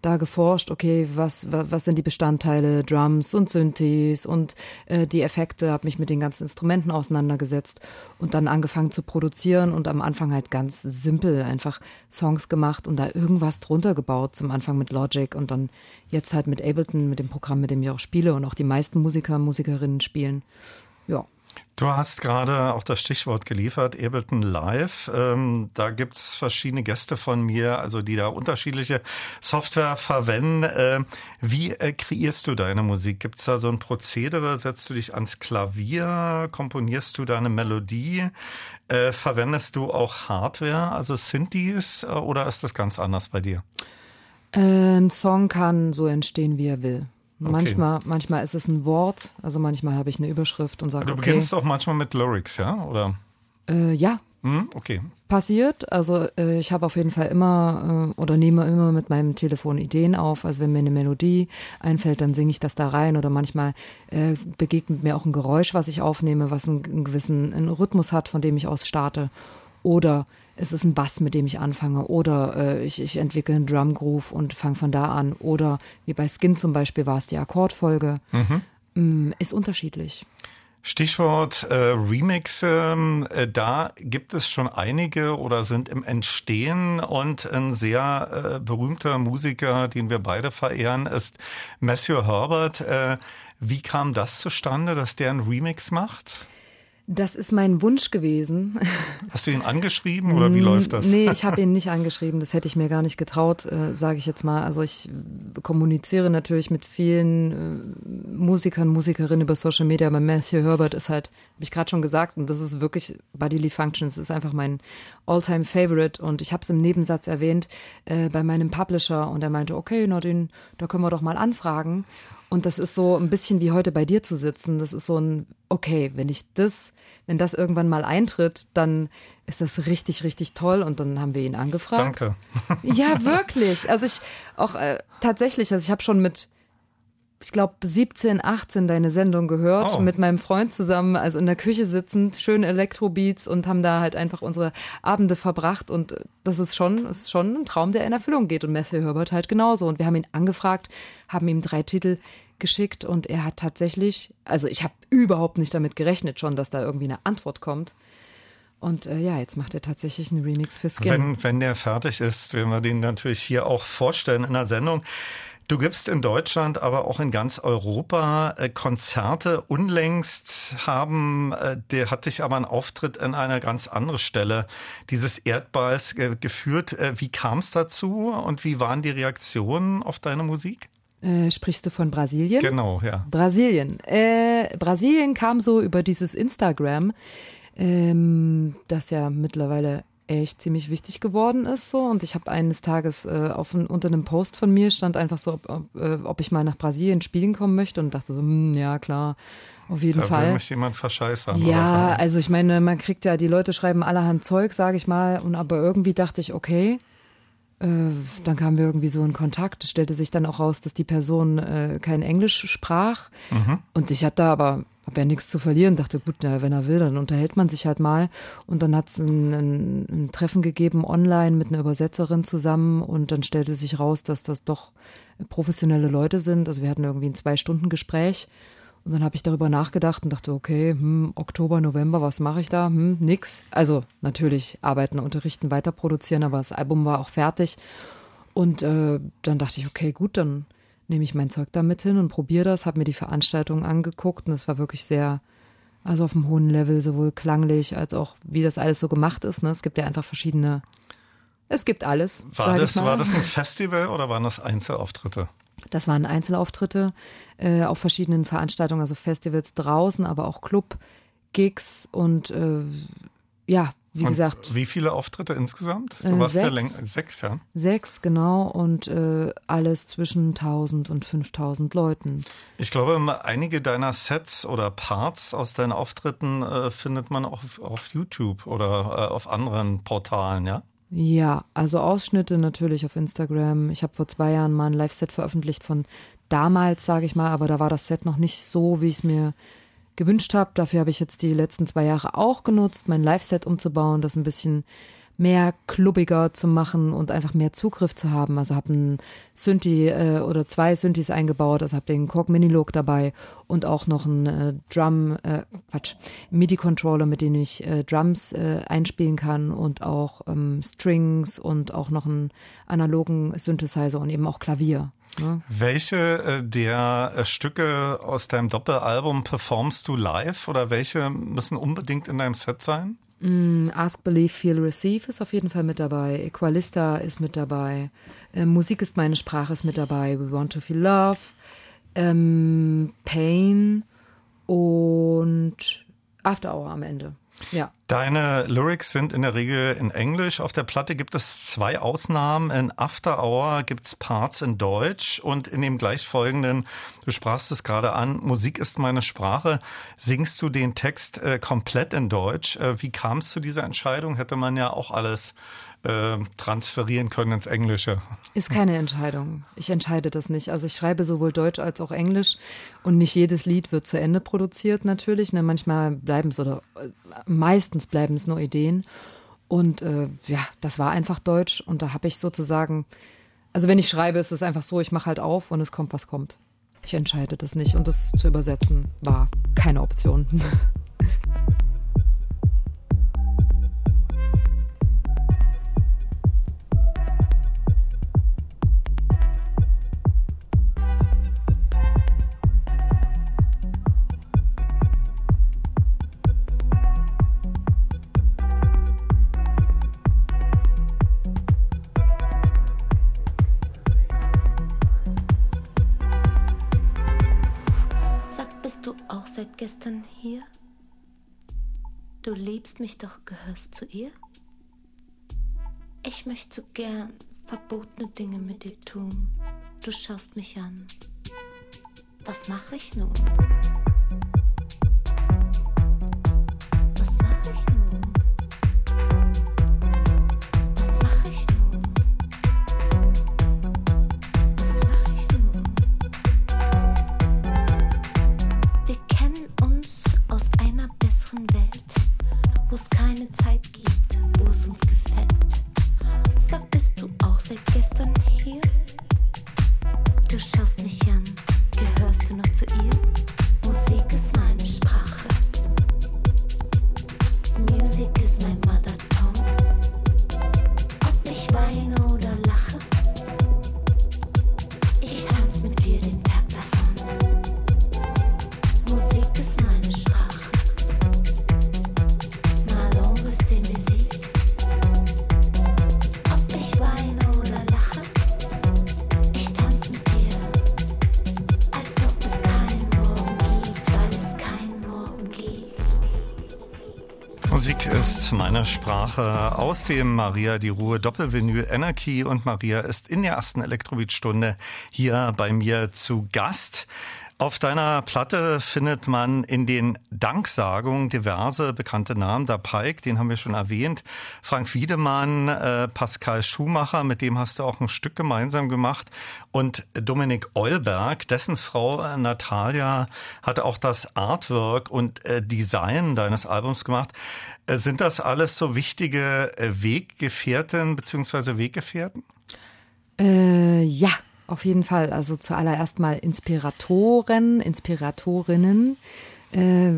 da geforscht, okay, was, was, was sind die Bestandteile, Drums und Synthes und äh, die Effekte, habe mich mit den ganzen Instrumenten auseinandergesetzt und dann angefangen zu produzieren und am Anfang halt ganz simpel einfach Songs gemacht und da irgendwas drunter gebaut, zum Anfang mit Logic und dann jetzt halt mit Ableton, mit dem Programm, mit dem ich auch spiele und auch die meisten Musiker, Musikerinnen spielen. Ja. Du hast gerade auch das Stichwort geliefert, Ableton Live. Ähm, da gibt's verschiedene Gäste von mir, also die da unterschiedliche Software verwenden. Äh, wie äh, kreierst du deine Musik? Gibt's da so ein Prozedere? Setzt du dich ans Klavier? Komponierst du deine Melodie? Äh, verwendest du auch Hardware, also Synthes, äh, oder ist das ganz anders bei dir? Ein Song kann so entstehen, wie er will. Okay. Manchmal, manchmal ist es ein Wort, also manchmal habe ich eine Überschrift und sage, Du okay. beginnst auch manchmal mit Lyrics, ja? Oder? Äh, ja. Hm, okay. Passiert. Also äh, ich habe auf jeden Fall immer äh, oder nehme immer mit meinem Telefon Ideen auf. Also wenn mir eine Melodie einfällt, dann singe ich das da rein. Oder manchmal äh, begegnet mir auch ein Geräusch, was ich aufnehme, was einen, einen gewissen einen Rhythmus hat, von dem ich aus starte. Oder es ist ein Bass, mit dem ich anfange. Oder äh, ich, ich entwickle einen Drum Groove und fange von da an. Oder wie bei Skin zum Beispiel war es die Akkordfolge. Mhm. Ist unterschiedlich. Stichwort äh, Remixe, äh, da gibt es schon einige oder sind im Entstehen und ein sehr äh, berühmter Musiker, den wir beide verehren, ist Matthew Herbert. Äh, wie kam das zustande, dass der einen Remix macht? Das ist mein Wunsch gewesen. Hast du ihn angeschrieben oder wie läuft das? Nee, ich habe ihn nicht angeschrieben. Das hätte ich mir gar nicht getraut, äh, sage ich jetzt mal. Also ich kommuniziere natürlich mit vielen äh, Musikern, Musikerinnen über Social Media, aber Matthew Herbert ist halt, habe ich gerade schon gesagt, und das ist wirklich Bodily Functions, ist einfach mein Alltime favorite und ich habe es im Nebensatz erwähnt äh, bei meinem Publisher und er meinte, okay, na den, da können wir doch mal anfragen. Und das ist so ein bisschen wie heute bei dir zu sitzen. Das ist so ein, okay, wenn ich das, wenn das irgendwann mal eintritt, dann ist das richtig, richtig toll. Und dann haben wir ihn angefragt. Danke. Ja, wirklich. Also ich auch äh, tatsächlich, also ich habe schon mit, ich glaube, 17, 18 deine Sendung gehört, Oh. mit meinem Freund zusammen, also in der Küche sitzend, schöne Elektrobeats und haben da halt einfach unsere Abende verbracht. Und das ist schon, ist schon ein Traum, der in Erfüllung geht. Und Matthew Herbert halt genauso. Und wir haben ihn angefragt, haben ihm drei Titel geschickt und er hat tatsächlich, also ich habe überhaupt nicht damit gerechnet schon, dass da irgendwie eine Antwort kommt. Und äh, ja, jetzt macht er tatsächlich einen Remix für Skin. Wenn, wenn der fertig ist, werden wir den natürlich hier auch vorstellen in der Sendung. Du gibst in Deutschland, aber auch in ganz Europa äh, Konzerte. Unlängst haben, äh, der hat dich aber einen Auftritt an einer ganz anderen Stelle dieses Erdballs geführt. Äh, wie kam es dazu und wie waren die Reaktionen auf deine Musik? Äh, sprichst du von Brasilien? Genau, ja. Brasilien. Äh, Brasilien kam so über dieses Instagram, ähm, das ja mittlerweile echt ziemlich wichtig geworden ist so und ich habe eines Tages äh, auf ein, unter einem Post von mir stand einfach so, ob, ob, äh, ob ich mal nach Brasilien spielen kommen möchte und dachte so, hm, ja klar, auf jeden Da will Fall. mich jemand verscheißern. Ja, so. also ich meine, man kriegt ja, die Leute schreiben allerhand Zeug, sage ich mal, und aber irgendwie dachte ich, okay, dann kamen wir irgendwie so in Kontakt. Es stellte sich dann auch raus, dass die Person äh, kein Englisch sprach. Mhm. Und ich hatte aber hab ja nichts zu verlieren. Dachte, gut, na, wenn er will, dann unterhält man sich halt mal. Und dann hat es ein, ein, ein Treffen gegeben online mit einer Übersetzerin zusammen. Und dann stellte sich raus, dass das doch professionelle Leute sind. Also wir hatten irgendwie ein Zwei-Stunden-Gespräch. Und dann habe ich darüber nachgedacht und dachte, okay, hm, Oktober, November, was mache ich da? Hm, nix. Also natürlich arbeiten, unterrichten, weiter produzieren, aber das Album war auch fertig. Und äh, dann dachte ich, okay, gut, dann nehme ich mein Zeug da mit hin und probiere das, habe mir die Veranstaltung angeguckt und es war wirklich sehr, also auf einem hohen Level, sowohl klanglich als auch wie das alles so gemacht ist. Ne? Es gibt ja einfach verschiedene, es gibt alles. War das, war das ein Festival oder waren das Einzelauftritte? Das waren Einzelauftritte äh, auf verschiedenen Veranstaltungen, also Festivals draußen, aber auch Club-Gigs und äh, ja, wie und gesagt. Wie viele Auftritte insgesamt? Du Äh, warst ja sechs. läng- sechs, ja. Sechs, genau, und äh, alles zwischen 1000 und 5000 Leuten. Ich glaube, einige deiner Sets oder Parts aus deinen Auftritten äh, findet man auch auf, auf YouTube oder äh, auf anderen Portalen, ja? Ja, also Ausschnitte natürlich auf Instagram. Ich habe vor zwei Jahren mal ein Live-Set veröffentlicht von damals, sage ich mal, aber da war das Set noch nicht so, wie ich es mir gewünscht habe. Dafür habe ich jetzt die letzten zwei Jahre auch genutzt, mein Live-Set umzubauen, das ein bisschen mehr klubbiger zu machen und einfach mehr Zugriff zu haben. Also habe ein Synthi äh, oder zwei Synthes eingebaut, also habe den Korg Mini-Look dabei und auch noch ein äh, Drum, äh, Quatsch, MIDI-Controller, mit dem ich äh, Drums äh, einspielen kann und auch ähm, Strings und auch noch einen analogen Synthesizer und eben auch Klavier. Ne? Welche äh, der äh, Stücke aus deinem Doppelalbum performst du live oder welche müssen unbedingt in deinem Set sein? Mm, Ask, Believe, Feel, Receive ist auf jeden Fall mit dabei. Equalista ist mit dabei. Äh, Musik ist meine Sprache ist mit dabei. We Want to Feel Love. Ähm, Pain und After Hour am Ende. Ja. Deine Lyrics sind in der Regel in Englisch. Auf der Platte gibt es zwei Ausnahmen. In After Hour gibt es Parts in Deutsch und in dem gleichfolgenden, du sprachst es gerade an, Musik ist meine Sprache, singst du den Text äh, komplett in Deutsch. Äh, wie kam es zu dieser Entscheidung? Hätte man ja auch alles äh, transferieren können ins Englische. Ist keine Entscheidung. Ich entscheide das nicht. Also ich schreibe sowohl Deutsch als auch Englisch und nicht jedes Lied wird zu Ende produziert natürlich. Ne? Manchmal bleiben es oder äh, meistens bleiben es nur Ideen. Und äh, ja, das war einfach Deutsch und da habe ich sozusagen, also wenn ich schreibe, ist es einfach so, ich mache halt auf und es kommt, was kommt. Ich entscheide das nicht und das zu übersetzen war keine Option. Du liebst mich doch, gehörst zu ihr? Ich möchte so gern verbotene Dinge mit dir tun. Du schaust mich an. Was mache ich nun? Sprache aus dem Maria die Ruhe Doppelvinyl Energy und Maria ist in der ersten Elektrobeat-Stunde hier bei mir zu Gast. Auf deiner Platte findet man in den Danksagungen diverse bekannte Namen. Der Pike, den haben wir schon erwähnt. Frank Wiedemann, äh, Pascal Schumacher, mit dem hast du auch ein Stück gemeinsam gemacht. Und Dominik Eulberg, dessen Frau äh, Natalia, hatte auch das Artwork und äh, Design deines Albums gemacht. Äh, sind das alles so wichtige äh, Weggefährten bzw. Weggefährten? Äh, ja, auf jeden Fall. Also zuallererst mal Inspiratoren, Inspiratorinnen. Äh,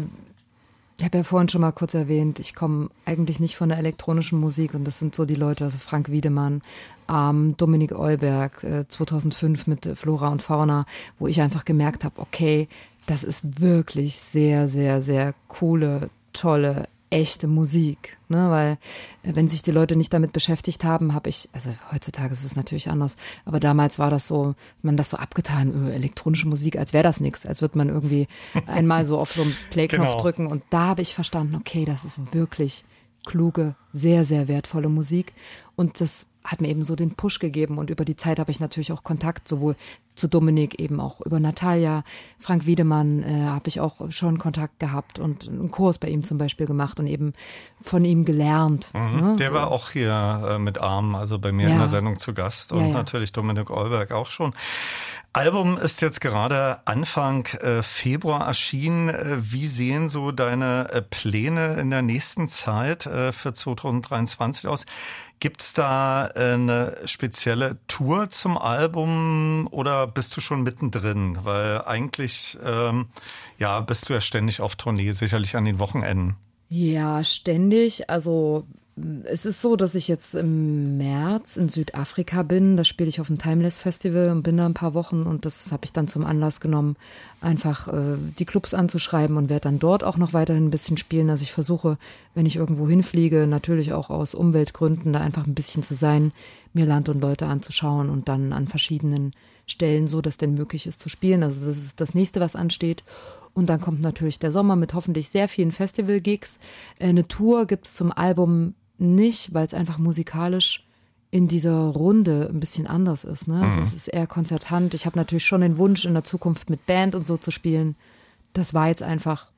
ich habe ja vorhin schon mal kurz erwähnt, ich komme eigentlich nicht von der elektronischen Musik und das sind so die Leute, also Frank Wiedemann, ähm, Dominik Eulberg, äh, 2005 mit Flora und Fauna, wo ich einfach gemerkt habe, okay, das ist wirklich sehr, sehr, sehr coole, tolle, echte Musik. Ne? Weil äh, wenn sich die Leute nicht damit beschäftigt haben, habe ich, also heutzutage ist es natürlich anders, aber damals war das so, man das so abgetan, öh, elektronische Musik, als wäre das nichts, als würde man irgendwie einmal so auf so einen Play-Knopf Genau. drücken und da habe ich verstanden, okay, das ist wirklich kluge, sehr, sehr wertvolle Musik und das hat mir eben so den Push gegeben und über die Zeit habe ich natürlich auch Kontakt sowohl zu Dominik eben auch über Natalia, Frank Wiedemann äh, habe ich auch schon Kontakt gehabt und einen Kurs bei ihm zum Beispiel gemacht und eben von ihm gelernt. Mhm. ne, Der so. war auch hier äh, mit Arm, also bei mir in Ja. der Sendung zu Gast und Ja, ja. natürlich Dominik Eulberg auch schon. Album ist jetzt gerade Anfang äh, Februar erschienen. Äh, wie sehen so deine äh, Pläne in der nächsten Zeit äh, für 2023 aus? Gibt's da äh, eine spezielle Tour zum Album oder bist du schon mittendrin? Weil eigentlich ähm, ja bist du ja ständig auf Tournee, sicherlich an den Wochenenden. Ja, ständig. Also es ist so, dass ich jetzt im März in Südafrika bin. Da spiele ich auf dem Timeless Festival und bin da ein paar Wochen und das habe ich dann zum Anlass genommen, einfach äh, die Clubs anzuschreiben und werde dann dort auch noch weiterhin ein bisschen spielen. Also ich versuche, wenn ich irgendwo hinfliege, natürlich auch aus Umweltgründen, da einfach ein bisschen zu sein, mir Land und Leute anzuschauen und dann an verschiedenen Stellen, so dass denn möglich ist zu spielen. Also das ist das nächste, was ansteht. Und dann kommt natürlich der Sommer mit hoffentlich sehr vielen Festival-Gigs. Äh, Eine Tour gibt's zum Album nicht, weil es einfach musikalisch in dieser Runde ein bisschen anders ist. Ne? Also Mhm. es ist eher konzertant. Ich habe natürlich schon den Wunsch, in der Zukunft mit Band und so zu spielen. Das war jetzt einfach,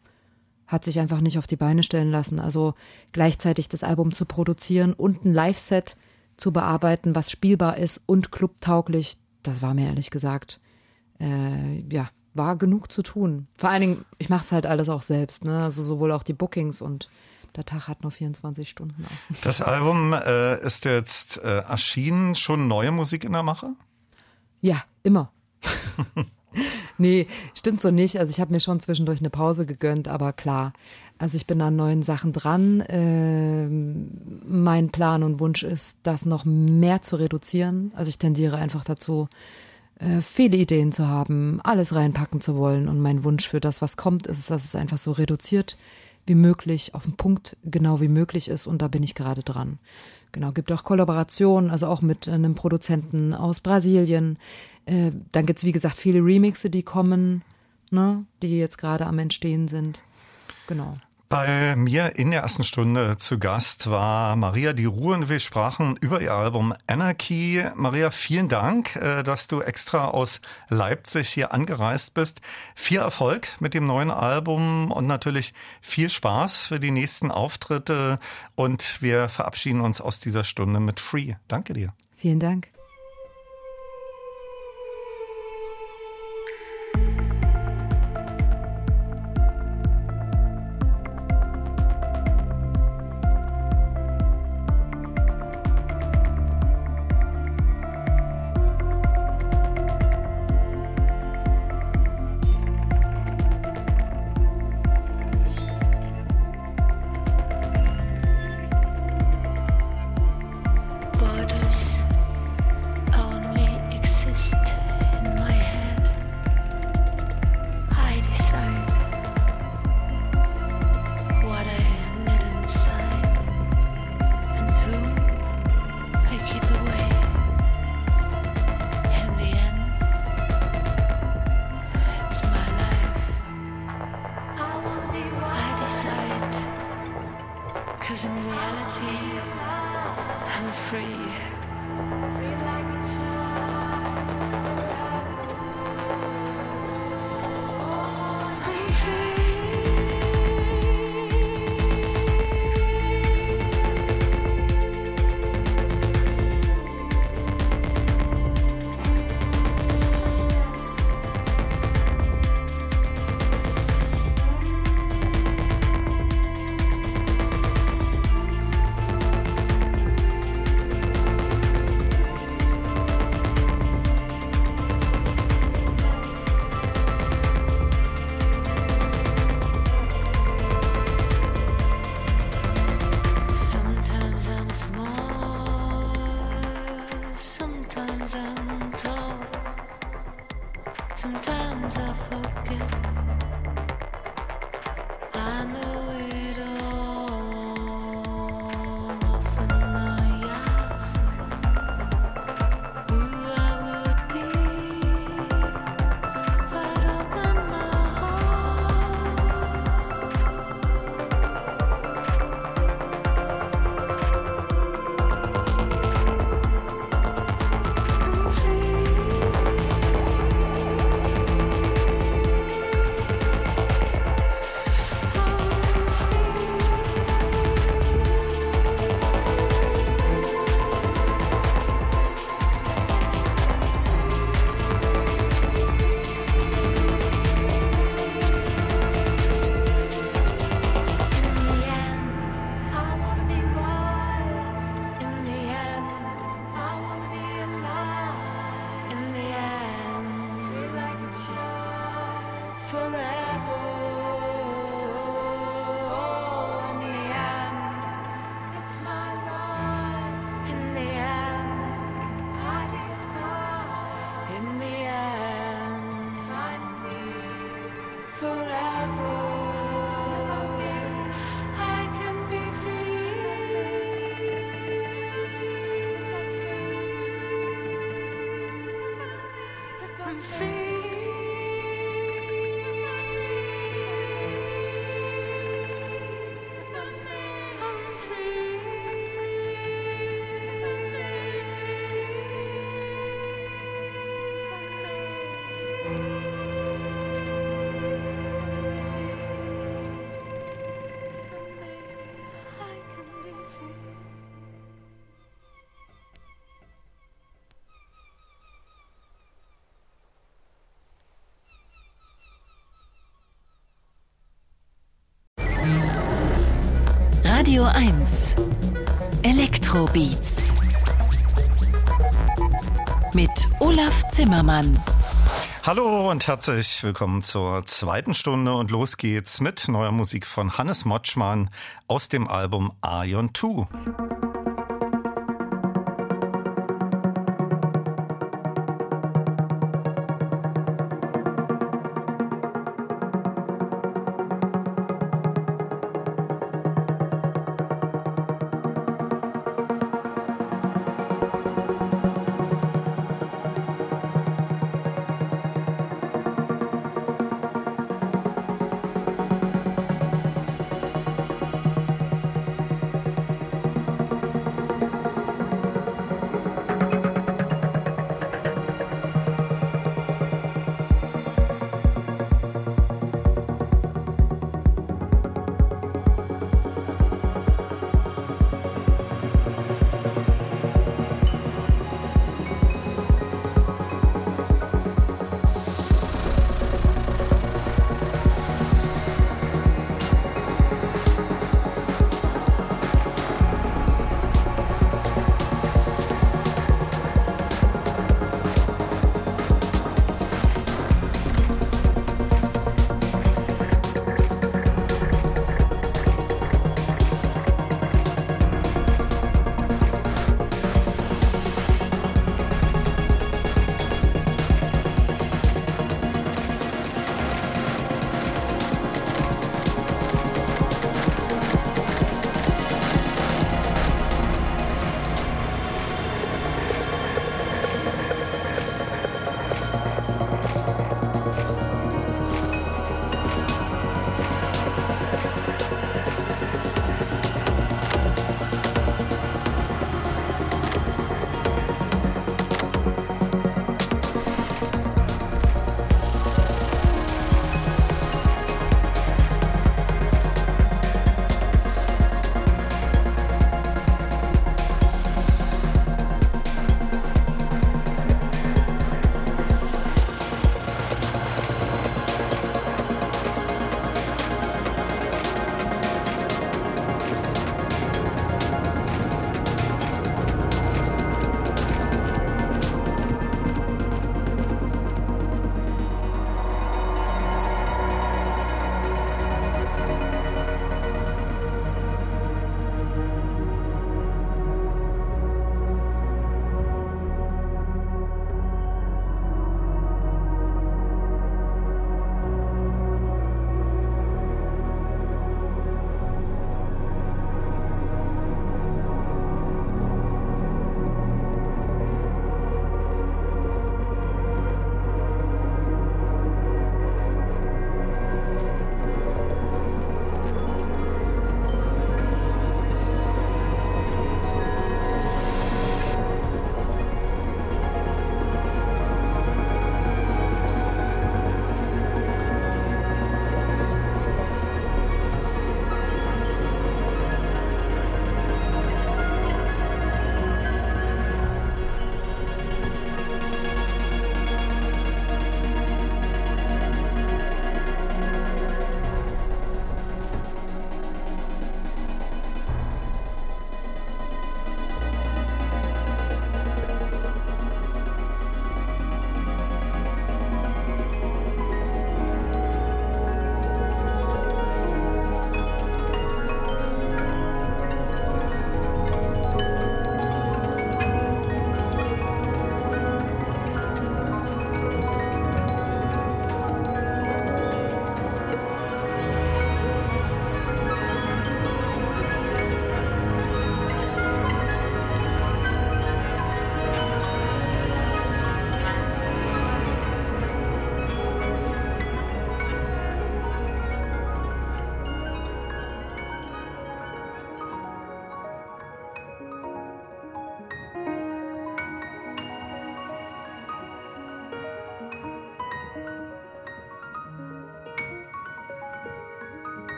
hat sich einfach nicht auf die Beine stellen lassen. Also gleichzeitig das Album zu produzieren und ein Live-Set zu bearbeiten, was spielbar ist und clubtauglich, das war mir ehrlich gesagt, äh, ja, war genug zu tun. Vor allen Dingen, ich mache es halt alles auch selbst, ne? Also sowohl auch die Bookings und der Tag hat nur 24 Stunden auch. Das Album äh, ist jetzt äh, erschienen, schon neue Musik in der Mache? Ja, immer. nee, stimmt so nicht. Also ich habe mir schon zwischendurch eine Pause gegönnt, aber klar. Also ich bin an neuen Sachen dran. Ähm, mein Plan und Wunsch ist, das noch mehr zu reduzieren. Also ich tendiere einfach dazu, äh, viele Ideen zu haben, alles reinpacken zu wollen. Und mein Wunsch für das, was kommt, ist, dass es einfach so reduziert wie möglich, auf den Punkt genau wie möglich ist. Und da bin ich gerade dran. Genau, gibt auch Kollaborationen, also auch mit einem Produzenten aus Brasilien. Äh, dann gibt's wie gesagt, viele Remixe, die kommen, ne, die jetzt gerade am Entstehen sind. Genau. Bei mir in der ersten Stunde zu Gast war Maria die Ruhe und wir sprachen über ihr Album Anarchy. Maria, vielen Dank, äh, dass du extra aus Leipzig hier angereist bist. Viel Erfolg mit dem neuen Album und natürlich viel Spaß für die nächsten Auftritte und wir verabschieden uns aus dieser Stunde mit Free. Danke dir. Vielen Dank. Radio 1 Elektrobeats mit Olaf Zimmermann. Hallo und herzlich willkommen zur zweiten Stunde und los geht's mit neuer Musik von Hannes Motschmann aus dem Album Ion 2.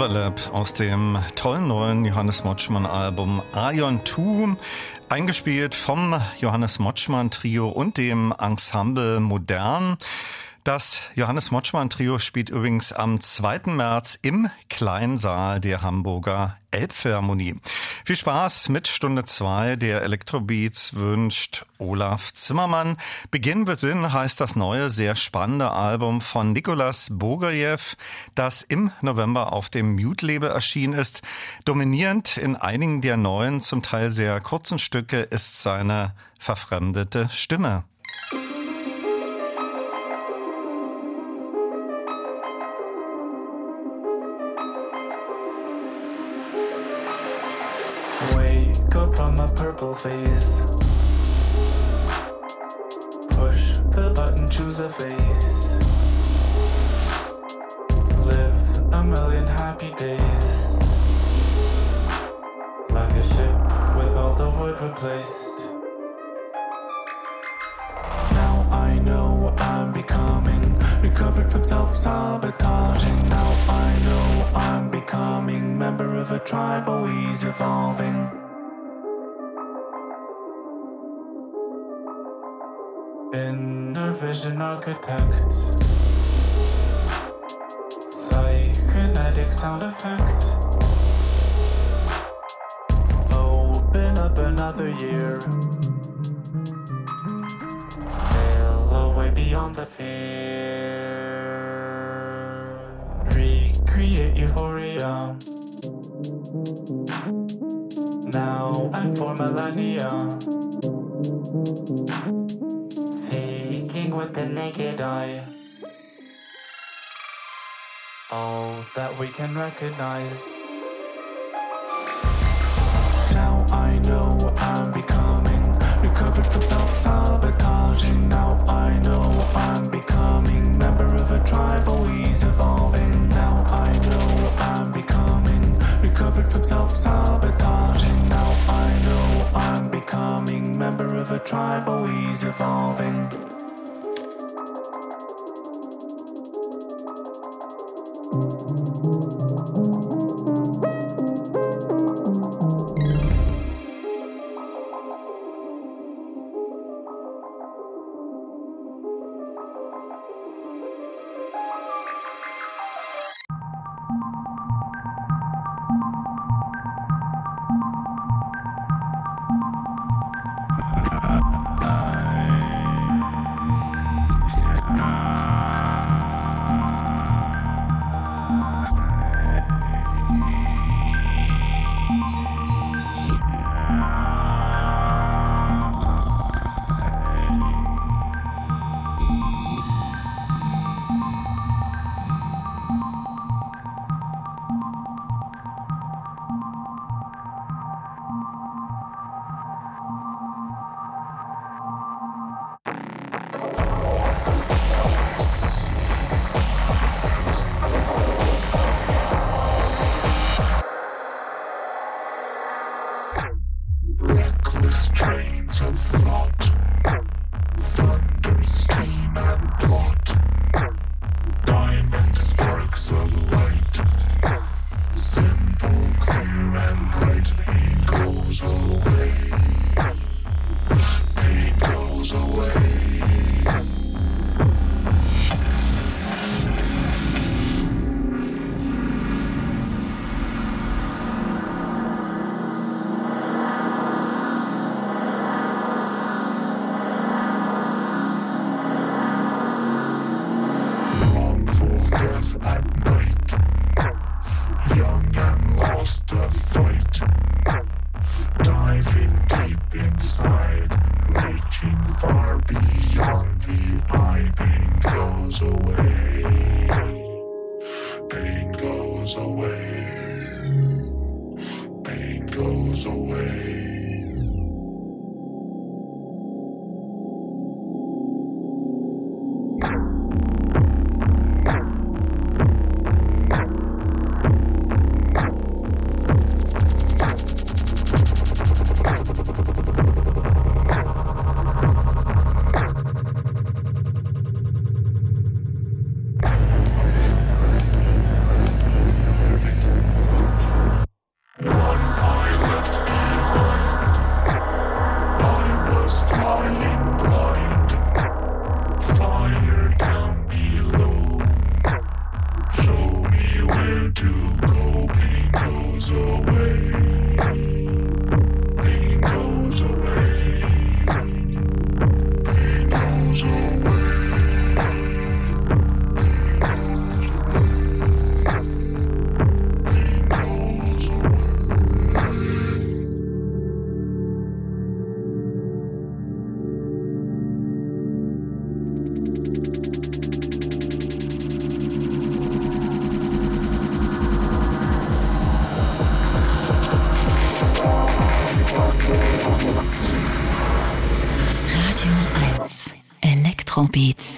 Overlap aus dem tollen neuen Johannes Motschmann Album Ion 2, eingespielt vom Johannes Motschmann Trio und dem Ensemble Modern. Das Johannes Motschmann Trio spielt übrigens am 2. März im Kleinsaal der Hamburger Elbphilharmonie. Viel Spaß mit Stunde 2 der Elektrobeats wünscht Olaf Zimmermann. Beginn wird Sinn heißt das neue, sehr spannende Album von Nikolas Bogajew, das im November auf dem Mute-Label erschienen ist. Dominierend in einigen der neuen, zum Teil sehr kurzen Stücke ist seine verfremdete Stimme. Purple. Push the button, choose a face. Live a million happy days. Like a ship with all the wood replaced. Now I know what I'm becoming recovered from self sabotaging. Now I know I'm becoming member of a tribe, always evolving. Inner vision architect. Psychokinetic sound effect. Open up another year. Sail away beyond the fear. Recreate euphoria. Now and for millennia. Seeking with the naked eye. All that we can recognize. Now I know I'm becoming recovered from self-sabotaging. Now I know I'm becoming member of a tribe, always evolving. Now I know I'm becoming recovered from self-sabotaging. Elektrobeats.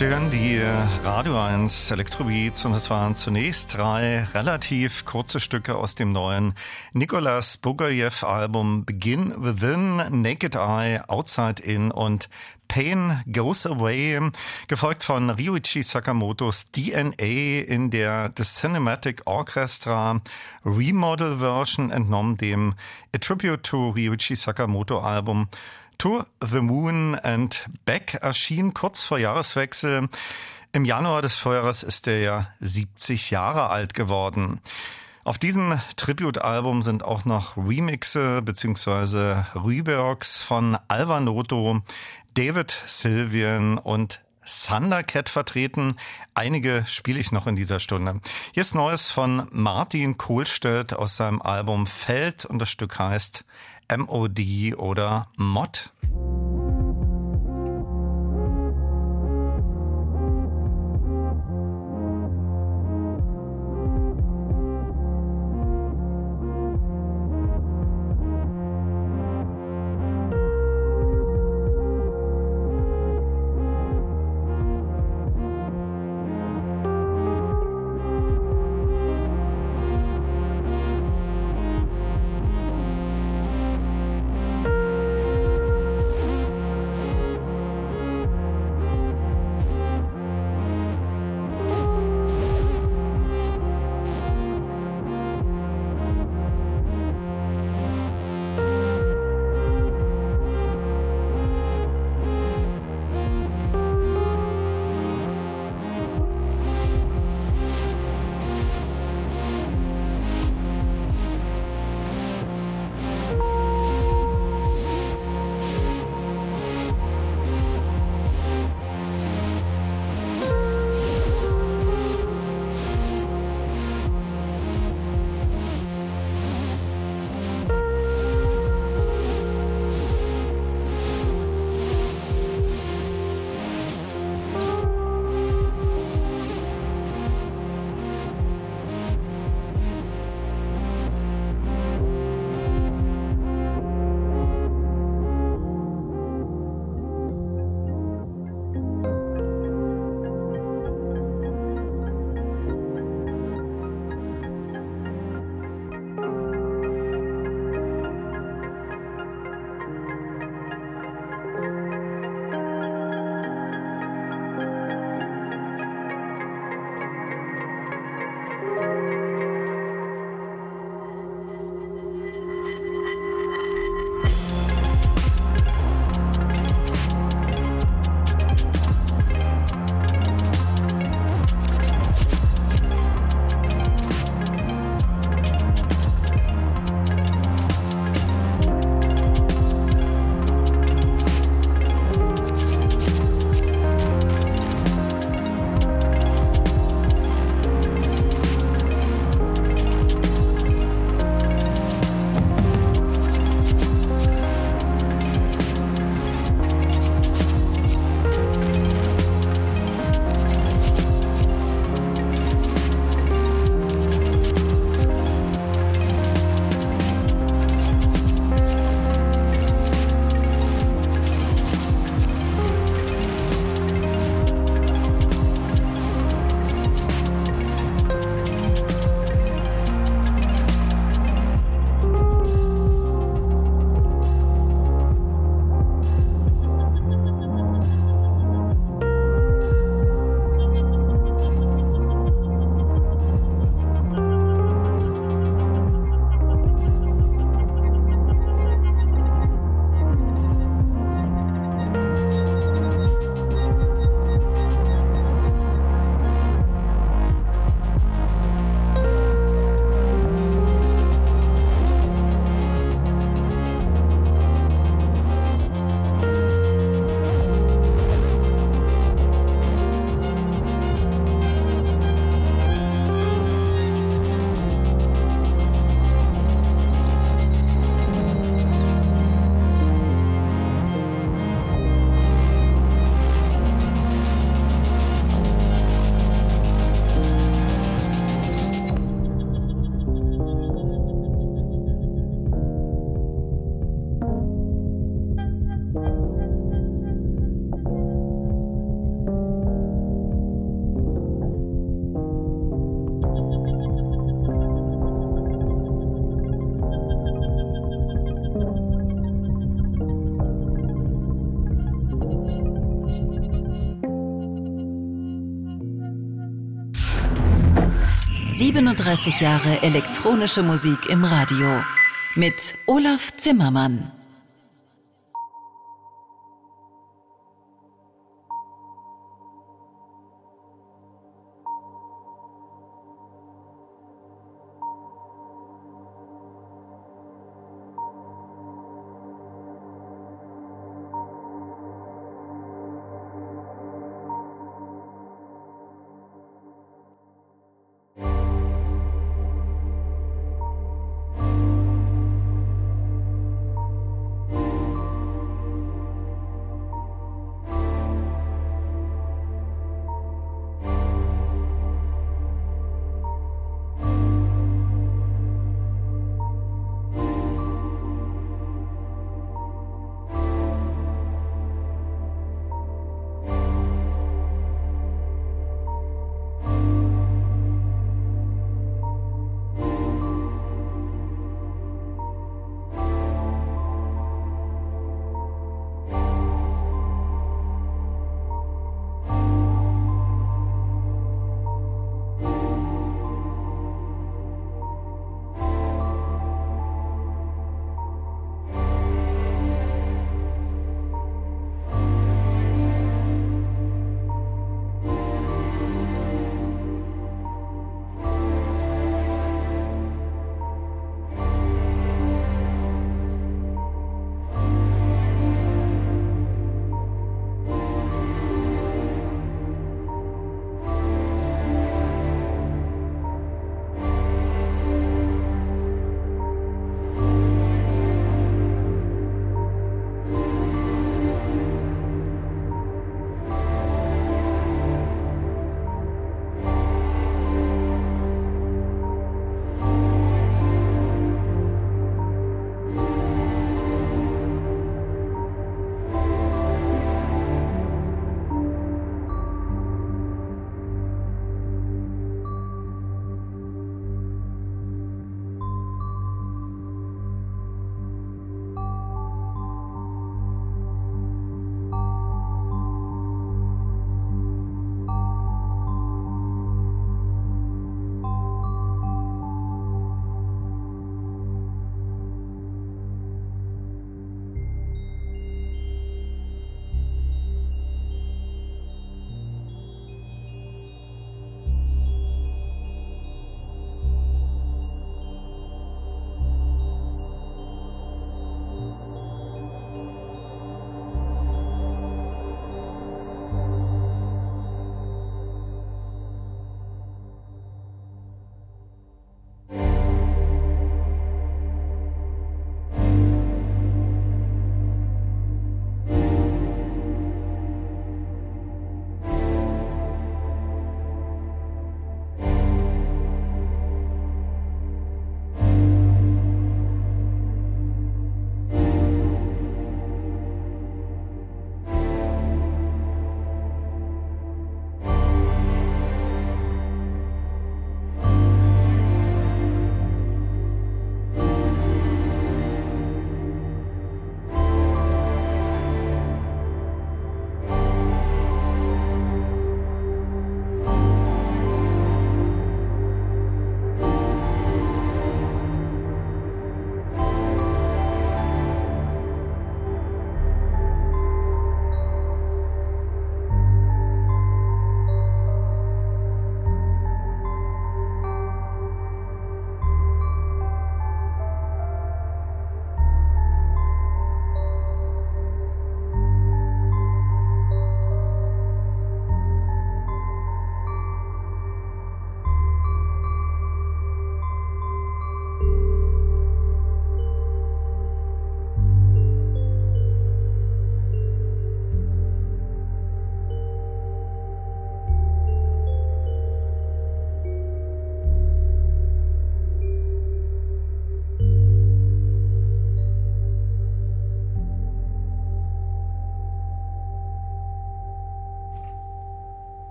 Sie hören die Radio 1 Elektrobeats und es waren zunächst drei relativ kurze Stücke aus dem neuen Nicolas Bugayev Album Begin Within, Naked Eye, Outside In und Pain Goes Away, gefolgt von Ryuichi Sakamotos DNA in der The Cinematic Orchestra Remodel Version entnommen dem A Tribute to Ryuichi Sakamoto Album To the Moon and Back erschien kurz vor Jahreswechsel. Im Januar des Vorjahres ist er ja 70 Jahre alt geworden. Auf diesem Tribute-Album sind auch noch Remixe bzw. Reworks von Alvanoto, David Sylvian und Thundercat vertreten. Einige spiele ich noch in dieser Stunde. Hier ist Neues von Martin Kohlstedt aus seinem Album Feld und das Stück heißt MOD oder Mod. 37 Jahre elektronische Musik im Radio mit Olaf Zimmermann.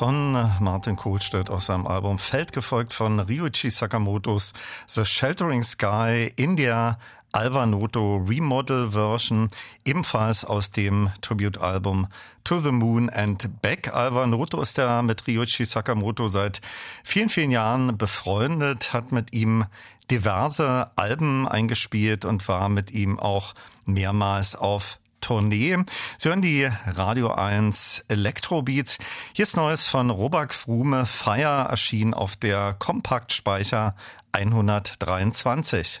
Von Martin Kohlstedt aus seinem Album Feld, gefolgt von Ryuichi Sakamotos The Sheltering Sky, India Alvanoto Remodel Version, ebenfalls aus dem Tribute-Album To the Moon and Back. Alvanoto ist ja mit Ryuichi Sakamoto seit vielen, vielen Jahren befreundet, hat mit ihm diverse Alben eingespielt und war mit ihm auch mehrmals auf Tournee. Sie hören die Radio 1 Elektrobeats. Hier ist Neues von Robak Frume. Fire erschien auf der Kompaktspeicher 123.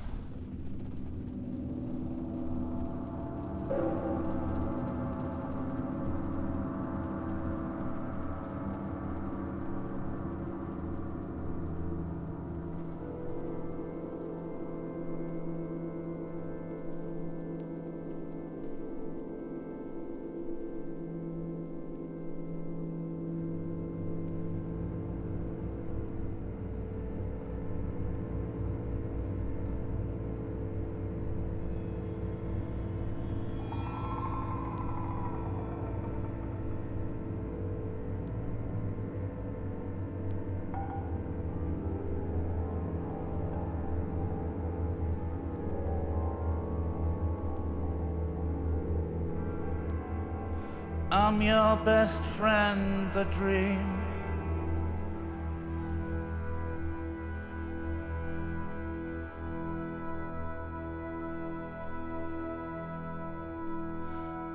Best friend, the dream.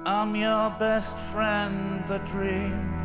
I'm your best friend, the dream.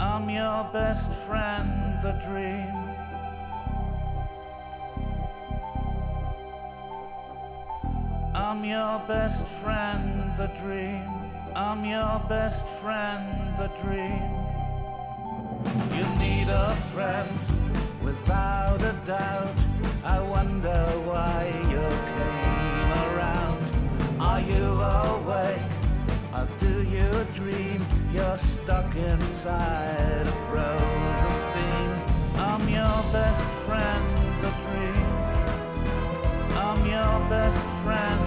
I'm your best friend, the dream. I'm your best friend, the dream. I'm your best friend, the dream. You need a friend without a doubt. I wonder why you came around. Are you awake or do you dream? You're stuck inside a frozen scene. I'm your best friend, the dream. I'm your best friend,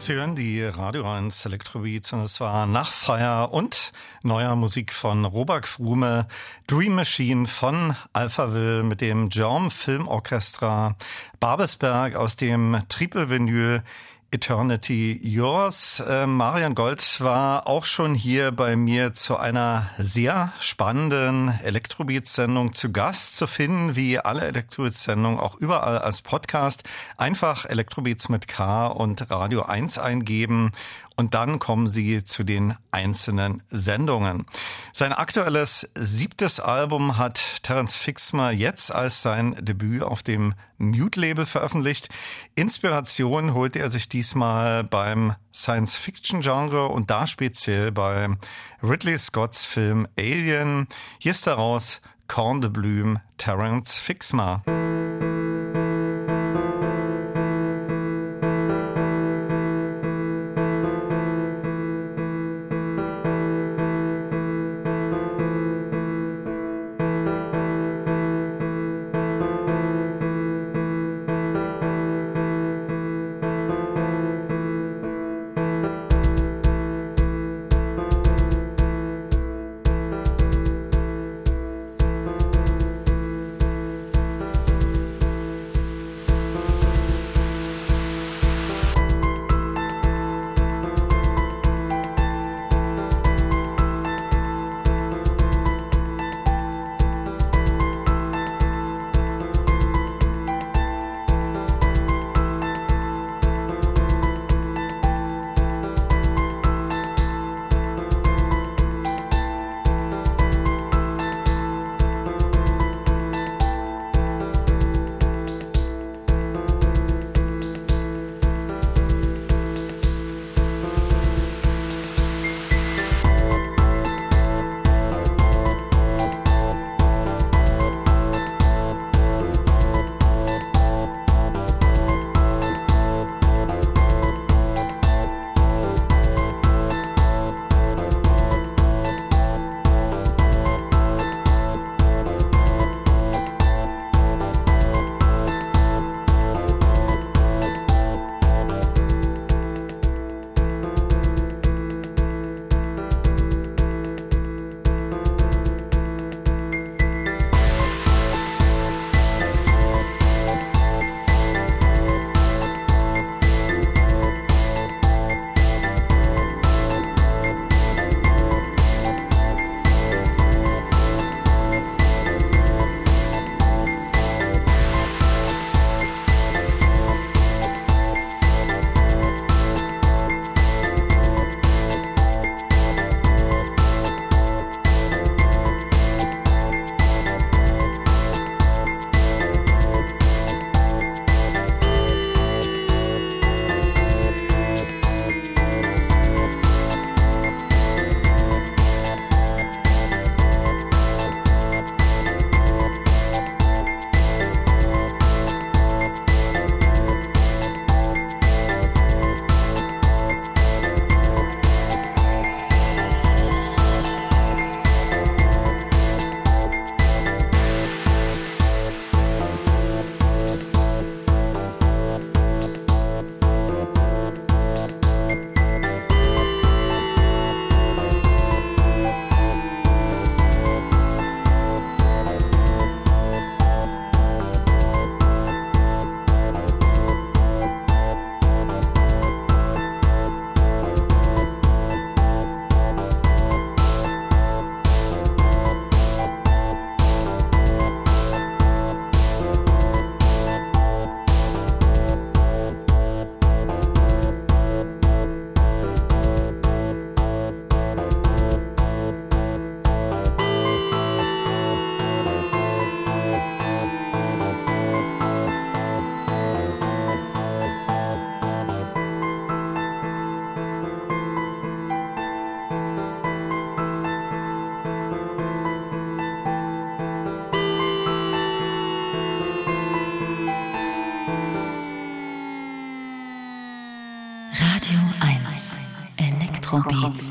Sie hören die Radio 1 Electrobeats und es war Nachfeier und neuer Musik von Robert Frume, Dream Machine von Alphaville mit dem Germ Film Orchestra, Babelsberg aus dem Triple Vinyl Eternity Yours. Äh, Marian Gold war auch schon hier bei mir zu einer sehr spannenden Elektrobeats-Sendung zu Gast zu finden, wie alle Elektrobeats-Sendungen auch überall als Podcast. Einfach Elektrobeats mit K und Radio 1 eingeben und dann kommen Sie zu den einzelnen Sendungen. Sein aktuelles siebtes Album hat Terence Fixmer jetzt als sein Debüt auf dem Mute-Label veröffentlicht. Inspiration holte er sich diesmal beim Science-Fiction-Genre und da speziell bei Ridley Scotts Film Alien. Hier ist daraus Corn de Bloom, Terence Fixmer. Elektrobeats.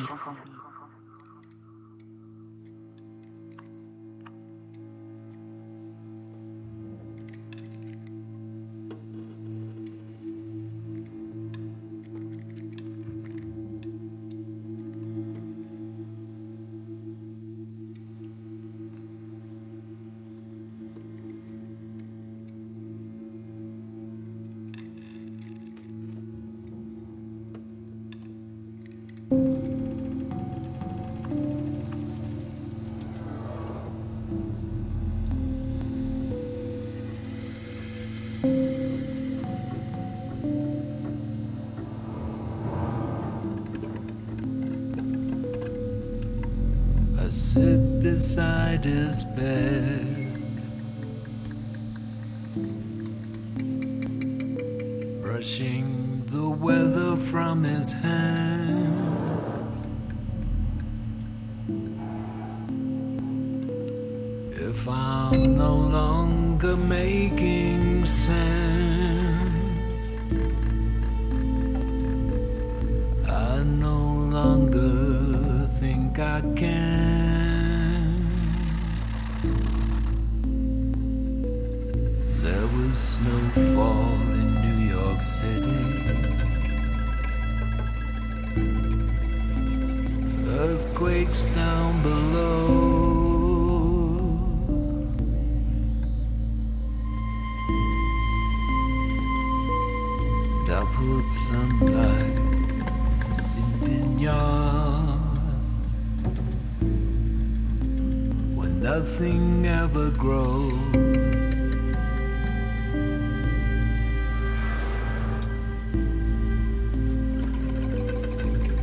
beside his bed. Brushing the weather from his hand. never grows.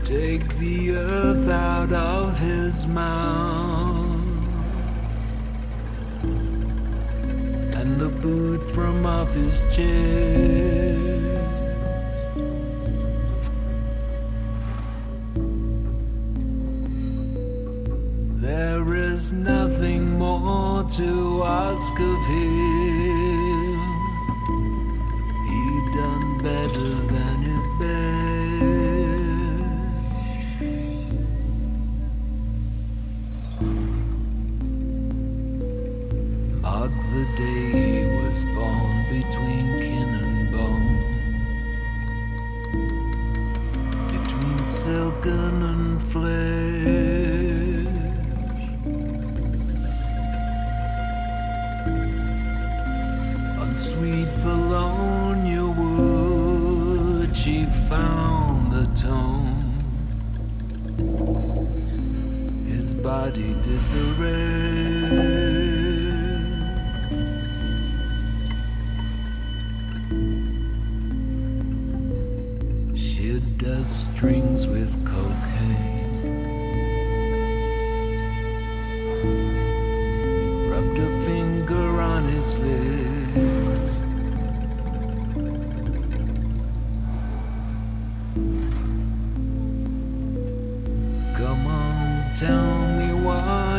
Take the earth out of his mouth and the boot from off his chin. ask of him.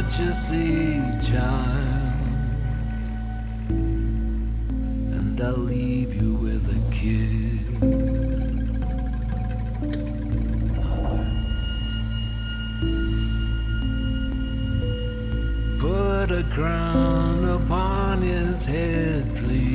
what a see, child. And I'll leave you with a kiss. Mother. Put a crown upon his head, please.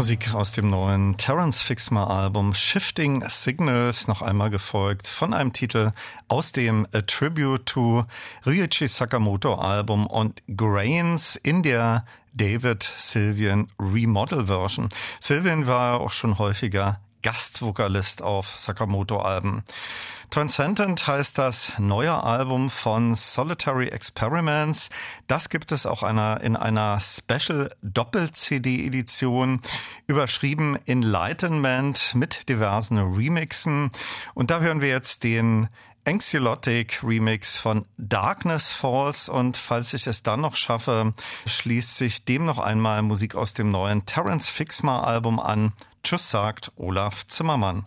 Musik aus dem neuen Terence Fixmer Album Shifting Signals noch einmal gefolgt von einem Titel aus dem A Tribute to Ryuichi Sakamoto Album und Grains in der David Sylvian Remodel Version. Sylvian war auch schon häufiger Gastvokalist auf Sakamoto-Alben. Transcendent heißt das neue Album von Solitary Experiments. Das gibt es auch einer, in einer Special Doppel-CD-Edition, überschrieben Enlightenment mit diversen Remixen. Und da hören wir jetzt den Anxiolytic Remix von Darkness Falls und falls ich es dann noch schaffe, schließt sich dem noch einmal Musik aus dem neuen Terence Fixmer Album an. Tschüss sagt Olaf Zimmermann.